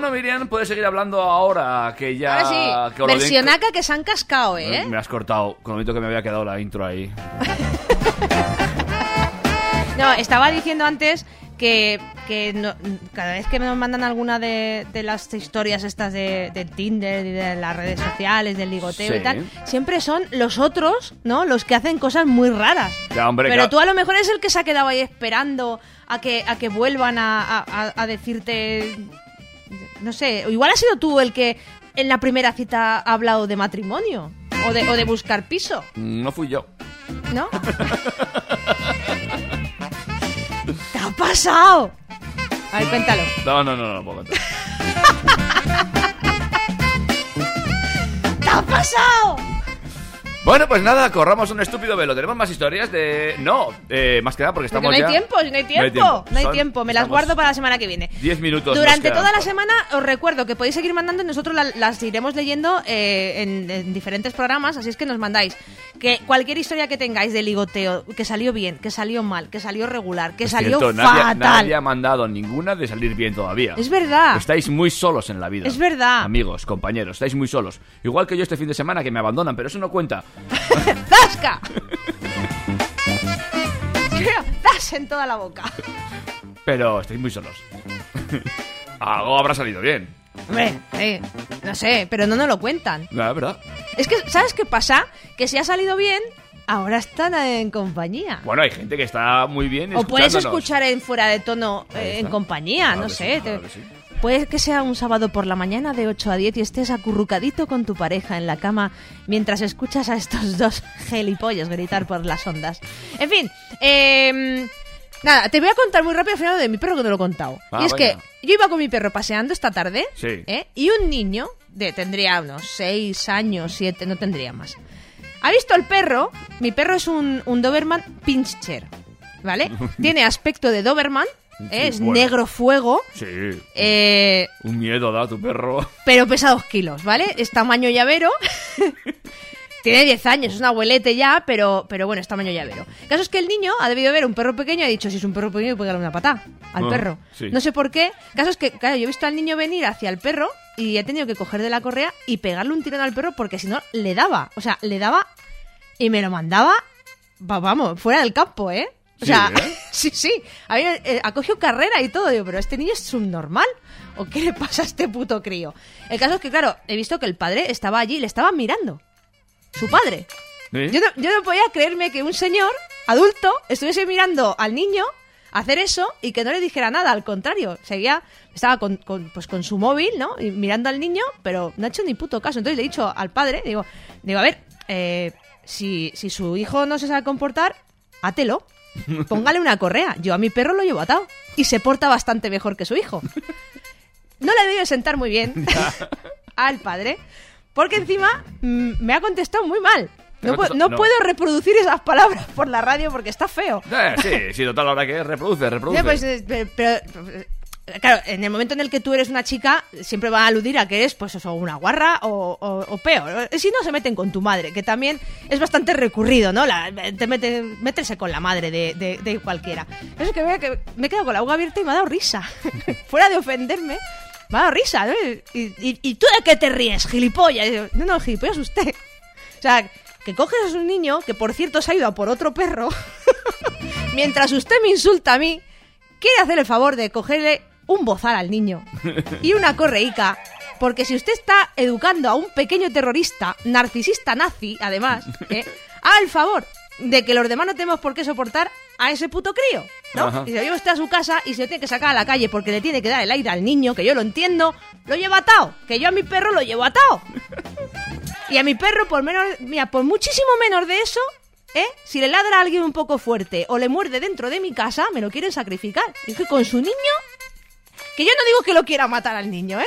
Bueno, Miriam, puedes seguir hablando ahora que ya... Ahora sí, que den- versionaca que se han cascado, ¿eh? Me has cortado, con lo bonito que me había quedado la intro ahí. *laughs* No, estaba diciendo antes que, que no- cada vez que nos mandan alguna de, de las historias estas de, de Tinder y de las redes sociales, del ligoteo y tal, siempre son los otros, ¿no? Los que hacen cosas muy raras. Ya, hombre, Pero tú a lo mejor es el que se ha quedado ahí esperando a que, a que vuelvan a, a- a- a decirte... No sé, igual has sido tú el que en la primera cita ha hablado de matrimonio o de, o de buscar piso, No fui yo. ¿no? *laughs* ¿Qué ha pasado? A ver, cuéntalo. No, no, no, no, no puedo contar. *laughs* ¿Qué ha pasado? Bueno, pues nada, corramos un estúpido velo. ¿Tenemos más historias de...? No, eh, más que nada porque Porque estamos no hay ya... tiempo, no hay tiempo. No hay Son- tiempo, me las estamos guardo para la semana que viene. 10 minutos. Durante toda la semana os recuerdo que podéis seguir mandando y nosotros la- las iremos leyendo eh, en, en diferentes programas, así es que nos mandáis que cualquier historia que tengáis de ligoteo, que salió bien, que salió mal, que salió regular, que Es salió cierto, nadie, fatal. nadie ha mandado ninguna de salir bien todavía. Es verdad. Estáis muy solos en la vida. Es verdad. Amigos, compañeros, estáis muy solos. Igual que yo este fin de semana que me abandonan, pero eso no cuenta. *laughs* ¡Zasca! ¡Das en toda la boca! Pero estáis muy solos. Algo habrá salido bien. Hombre, eh, no sé, pero no nos lo cuentan. La verdad. Es que, ¿sabes qué pasa? Que si ha salido bien, ahora están en compañía. Bueno, hay gente que está muy bien O puedes escuchar en fuera de tono eh, en compañía, Claro no sé. sí, claro te- que sí. Puede que sea un sábado por la mañana de 8 a 10 y estés acurrucadito con tu pareja en la cama mientras escuchas a estos *laughs* dos gelipollas gritar por las ondas. En fin, eh, nada, te voy a contar muy rápido al final de mi perro que no lo he contado. Ah, y es vaya. que yo iba con mi perro paseando esta tarde Sí. ¿eh? y un niño, de tendría unos 6 años, 7, no tendría más. ¿Ha visto el perro? Mi perro es un, un Doberman Pinscher, ¿vale? *laughs* Tiene aspecto de Doberman, ¿eh? Es bueno. negro fuego, Sí. eh, Un miedo da tu perro. pero pesa dos kilos, ¿vale? Es tamaño llavero. *laughs* Tiene 10 años, es un abuelete ya, pero, pero bueno, es tamaño llavero. El caso es que el niño ha debido ver un perro pequeño y ha dicho, si es un perro pequeño, puede darle una patada al Ah, perro. sí. No sé por qué. El caso es que, claro, yo he visto al niño venir hacia el perro y he tenido que coger de la correa y pegarle un tirón al perro porque si no, le daba. O sea, le daba y me lo mandaba, va- vamos, fuera del campo, ¿eh? O sea, ¿eh? *laughs* sí, sí. A mí, eh, ha cogido carrera y todo. Digo, pero este niño es subnormal. ¿O qué le pasa a este puto crío? El caso es que, claro, he visto que el padre estaba allí y le estaba mirando. Su padre. Yo no, yo no podía creerme que un señor adulto estuviese mirando al niño hacer eso y que no le dijera nada. Al contrario, seguía, estaba con, con, pues con su móvil, ¿no? Y mirando al niño, pero no ha hecho ni puto caso. Entonces le he dicho al padre, digo, digo a ver, eh, si, si su hijo no se sabe comportar, átelo. *laughs* Póngale una correa. Yo a mi perro lo llevo atado. Y se porta bastante mejor que su hijo. No le debe sentar muy bien *laughs* *laughs* al padre. Porque encima mm, me ha contestado muy mal. ¿Te No, puedo reproducir esas palabras por la radio porque está feo. Eh, sí, sí, total, ahora que reproduce, reproduce. Pues, eh, pero, claro, en el momento en el que tú eres una chica, siempre va a aludir a que eres, pues eso, una guarra o, peor. Si no, se meten con tu madre, que también es bastante recurrido, ¿no? La, te mete, meterse con la madre de, cualquiera. Eso es que, vea que me he quedado con la boca abierta y me ha dado risa. *laughs* Fuera de ofenderme, Me ha dado risa, ¿no? Y, y- ¿y tú de qué te ríes, gilipollas? No, no, gilipollas usted. O sea, que coges a un niño, que por cierto se ha ido a por otro perro, *laughs* mientras usted me insulta a mí, quiere hacer el favor de cogerle un bozal al niño y una correica. Porque si usted está educando a un pequeño terrorista, narcisista nazi, además, *laughs* ¿eh? haga el favor de que los demás no tenemos por qué soportar a ese puto crío, ¿no? Ajá. Y si lo lleva usted a su casa y se lo tiene que sacar a la calle porque le tiene que dar el aire al niño, que yo lo entiendo, lo lleva atado, que yo a mi perro lo llevo atado. Y a mi perro, por menos, mira, por muchísimo menos de eso, ¿eh? Si le ladra a alguien un poco fuerte o le muerde dentro de mi casa, me lo quieren sacrificar. Y es que con su niño, que yo no digo que lo quiera matar al niño, ¿eh?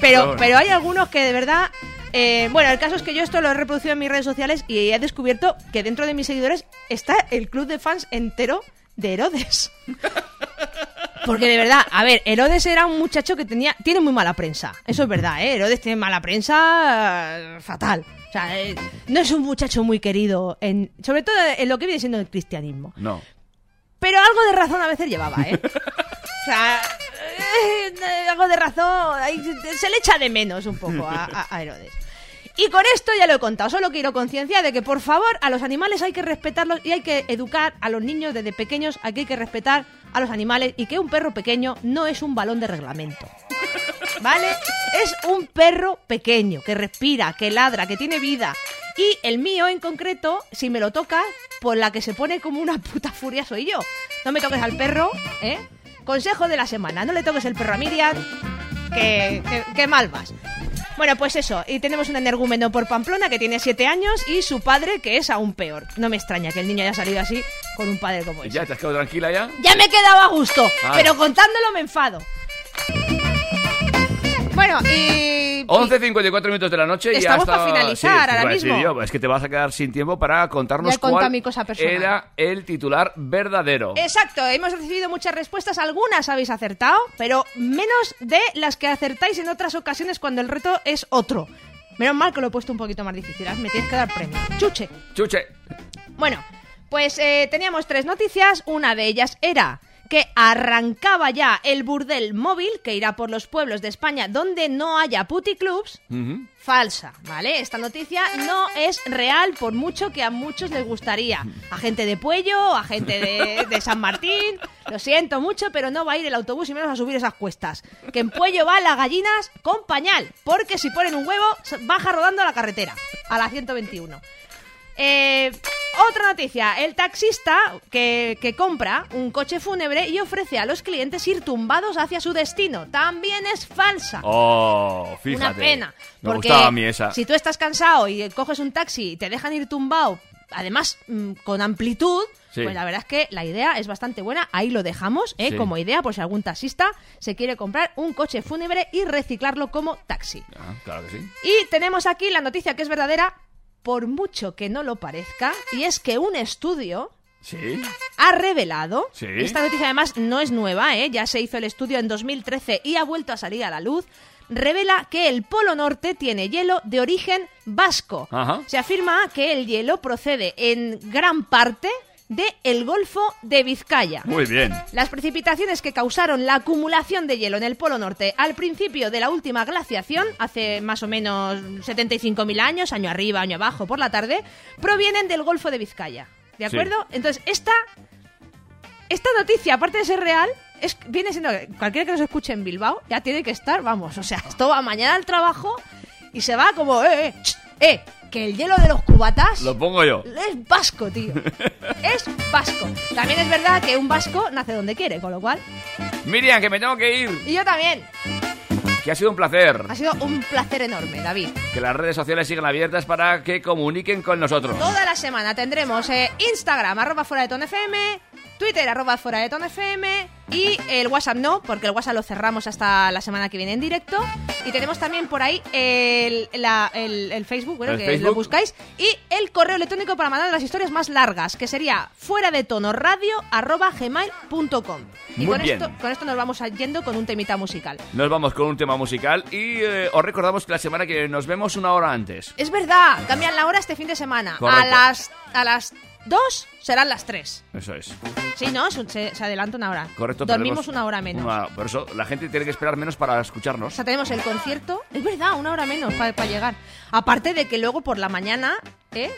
Pero, Pero- hay algunos que de verdad. eh, bueno, el caso es que yo esto lo he reproducido en mis redes sociales y he descubierto que dentro de mis seguidores está el club de fans entero de Herodes. *laughs* Porque de verdad, a ver, Herodes era un muchacho que tenía tiene muy mala prensa. Eso es verdad, ¿eh? Herodes tiene mala prensa eh, fatal. O sea, eh, no es un muchacho muy querido, en, sobre todo en lo que viene siendo el cristianismo. No. Pero algo de razón a veces llevaba, ¿eh? O sea, eh, algo de razón. se- le echa de menos un poco a, a- a Herodes. Y con esto ya lo he contado. Solo quiero concienciar de que, por favor, a los animales hay que respetarlos y hay que educar a los niños desde pequeños. Aquí hay que respetar a los animales y que un perro pequeño no es un balón de reglamento. ¿Vale? Es un perro pequeño que respira, que ladra, que tiene vida. Y el mío en concreto, si me lo tocas, por la que se pone como una puta furia soy yo. No me toques al perro, ¿eh? Consejo de la semana, no le toques el perro a Miriam, que, que, que mal vas. Bueno, pues eso, y tenemos un energúmeno por Pamplona que tiene 7 años y su padre que es aún peor. No me extraña que el niño haya salido así con un padre como ¿Y ese. ya te has quedado tranquila ya? Ya me he quedado a gusto, pero contándolo me enfado. Bueno, y... 11.54 minutos de la noche y Estamos ya para finalizar sí, ahora mismo. yo, es que te vas a quedar sin tiempo para contarnos cuál mi cosa era el titular verdadero. Exacto, hemos recibido muchas respuestas, algunas habéis acertado, pero menos de las que acertáis en otras ocasiones cuando el reto es otro. Menos mal que lo he puesto un poquito más difícil, ¿eh? me tienes que dar premio. Chuche. Chuche. Bueno, pues eh, teníamos tres noticias. Una de ellas era que arrancaba ya el burdel móvil que irá por los pueblos de España donde no haya puticlubs. Falsa, ¿vale? Esta noticia no es real por mucho que a muchos les gustaría. A gente de Puello, a gente de, de San Martín. Lo siento mucho, pero no va a ir el autobús y menos a subir esas cuestas. Que en Puello van las gallinas con pañal, porque si ponen un huevo, baja rodando a la carretera, a la 121. Eh, otra noticia, el taxista que, que compra un coche fúnebre y ofrece a los clientes ir tumbados hacia su destino. También es falsa. Oh, fíjate. Una pena. Me porque gustaba a mí esa. Si tú estás cansado y coges un taxi y te dejan ir tumbado, además mm, con amplitud, Sí. pues la verdad es que la idea es bastante buena. Ahí lo dejamos, ¿eh? Sí. como idea, por si algún taxista se quiere comprar un coche fúnebre y reciclarlo como taxi. Ah, claro que sí. Y tenemos aquí la noticia que es verdadera, por mucho que no lo parezca, y es que un estudio Sí. ha revelado, Sí. esta noticia además no es nueva, ¿eh? ya se hizo el estudio en 2013 y ha vuelto a salir a la luz, revela que el Polo Norte tiene hielo de origen vasco. Ajá. Se afirma que el hielo procede en gran parte de el Golfo de Vizcaya. Muy bien. Las precipitaciones que causaron la acumulación de hielo en el Polo Norte al principio de la última glaciación, hace más o menos 75.000 años, año arriba, año abajo, por la tarde, provienen del Golfo de Vizcaya. ¿De Sí. acuerdo? Entonces, esta, esta noticia, aparte de ser real, es, viene siendo que cualquiera que nos escuche en Bilbao ya tiene que estar, vamos, o sea, esto va mañana al trabajo y se va como, eh, eh, ch, eh, que el hielo de los cubatas Lo pongo yo. es vasco, tío. *laughs* Es vasco. También es verdad que un vasco nace donde quiere, con lo cual. Miriam, que me tengo que ir. Y yo también. Que ha sido un placer. Ha sido un placer enorme, David. Que las redes sociales sigan abiertas para que comuniquen con nosotros. Toda la semana tendremos eh, Instagram, arroba fuera de tono FM, Twitter, arroba fuera de tono FM y el WhatsApp no, porque el WhatsApp lo cerramos hasta la semana que viene en directo. Y tenemos también por ahí el, la- el- el Facebook, bueno, El que Facebook. lo buscáis, y el correo electrónico para mandar las historias más largas, que sería fuera de tono radio arroba gmail.com. Y Muy con bien. esto, con esto nos vamos yendo con un temita musical. Nos vamos con un tema musical y eh, os recordamos que la semana que nos vemos una hora antes. Es verdad, cambian la hora este fin de semana. Correcto. A las a las 2 serán las 3. Eso es. Sí, ¿no? Se, se adelanta una hora. Correcto. Dormimos una hora menos. una- por eso la gente tiene que esperar menos para O escucharnos. sea, tenemos el concierto. Es verdad, una hora menos para llegar. Aparte de que luego por la mañana, ¿eh?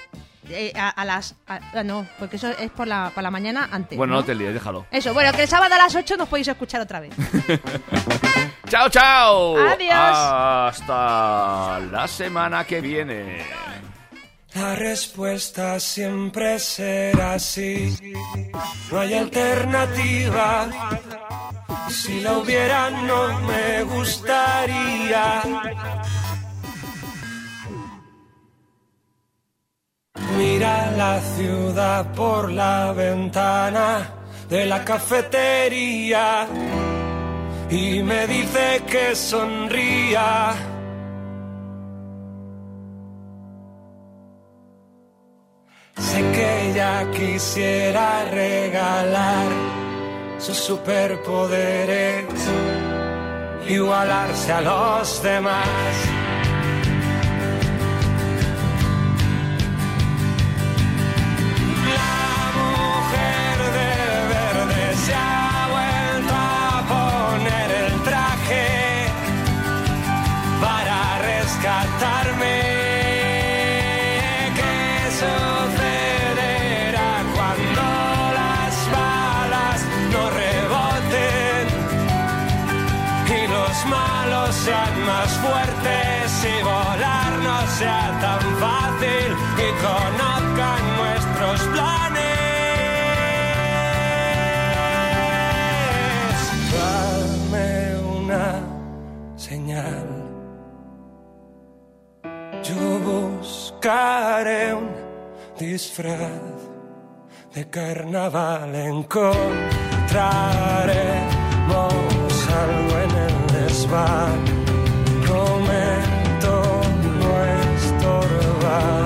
Eh, a, a las. a- ah, no, porque eso es por la, por la mañana antes. Bueno, ¿no? no te líes, déjalo. Eso, bueno, que el sábado a las 8 nos podéis escuchar otra vez. *laughs* ¡Chao, chao! Adiós. Hasta la semana que viene. La respuesta siempre será sí. No hay alternativa. Si la hubiera, no me gustaría. Mira la ciudad por la ventana de la cafetería y me dice que sonría. Sé que ella quisiera regalar sus superpoderes, igualarse a los demás. buscaré un disfraz de carnaval, encontraremos algo en el desván, prometo no estorbar.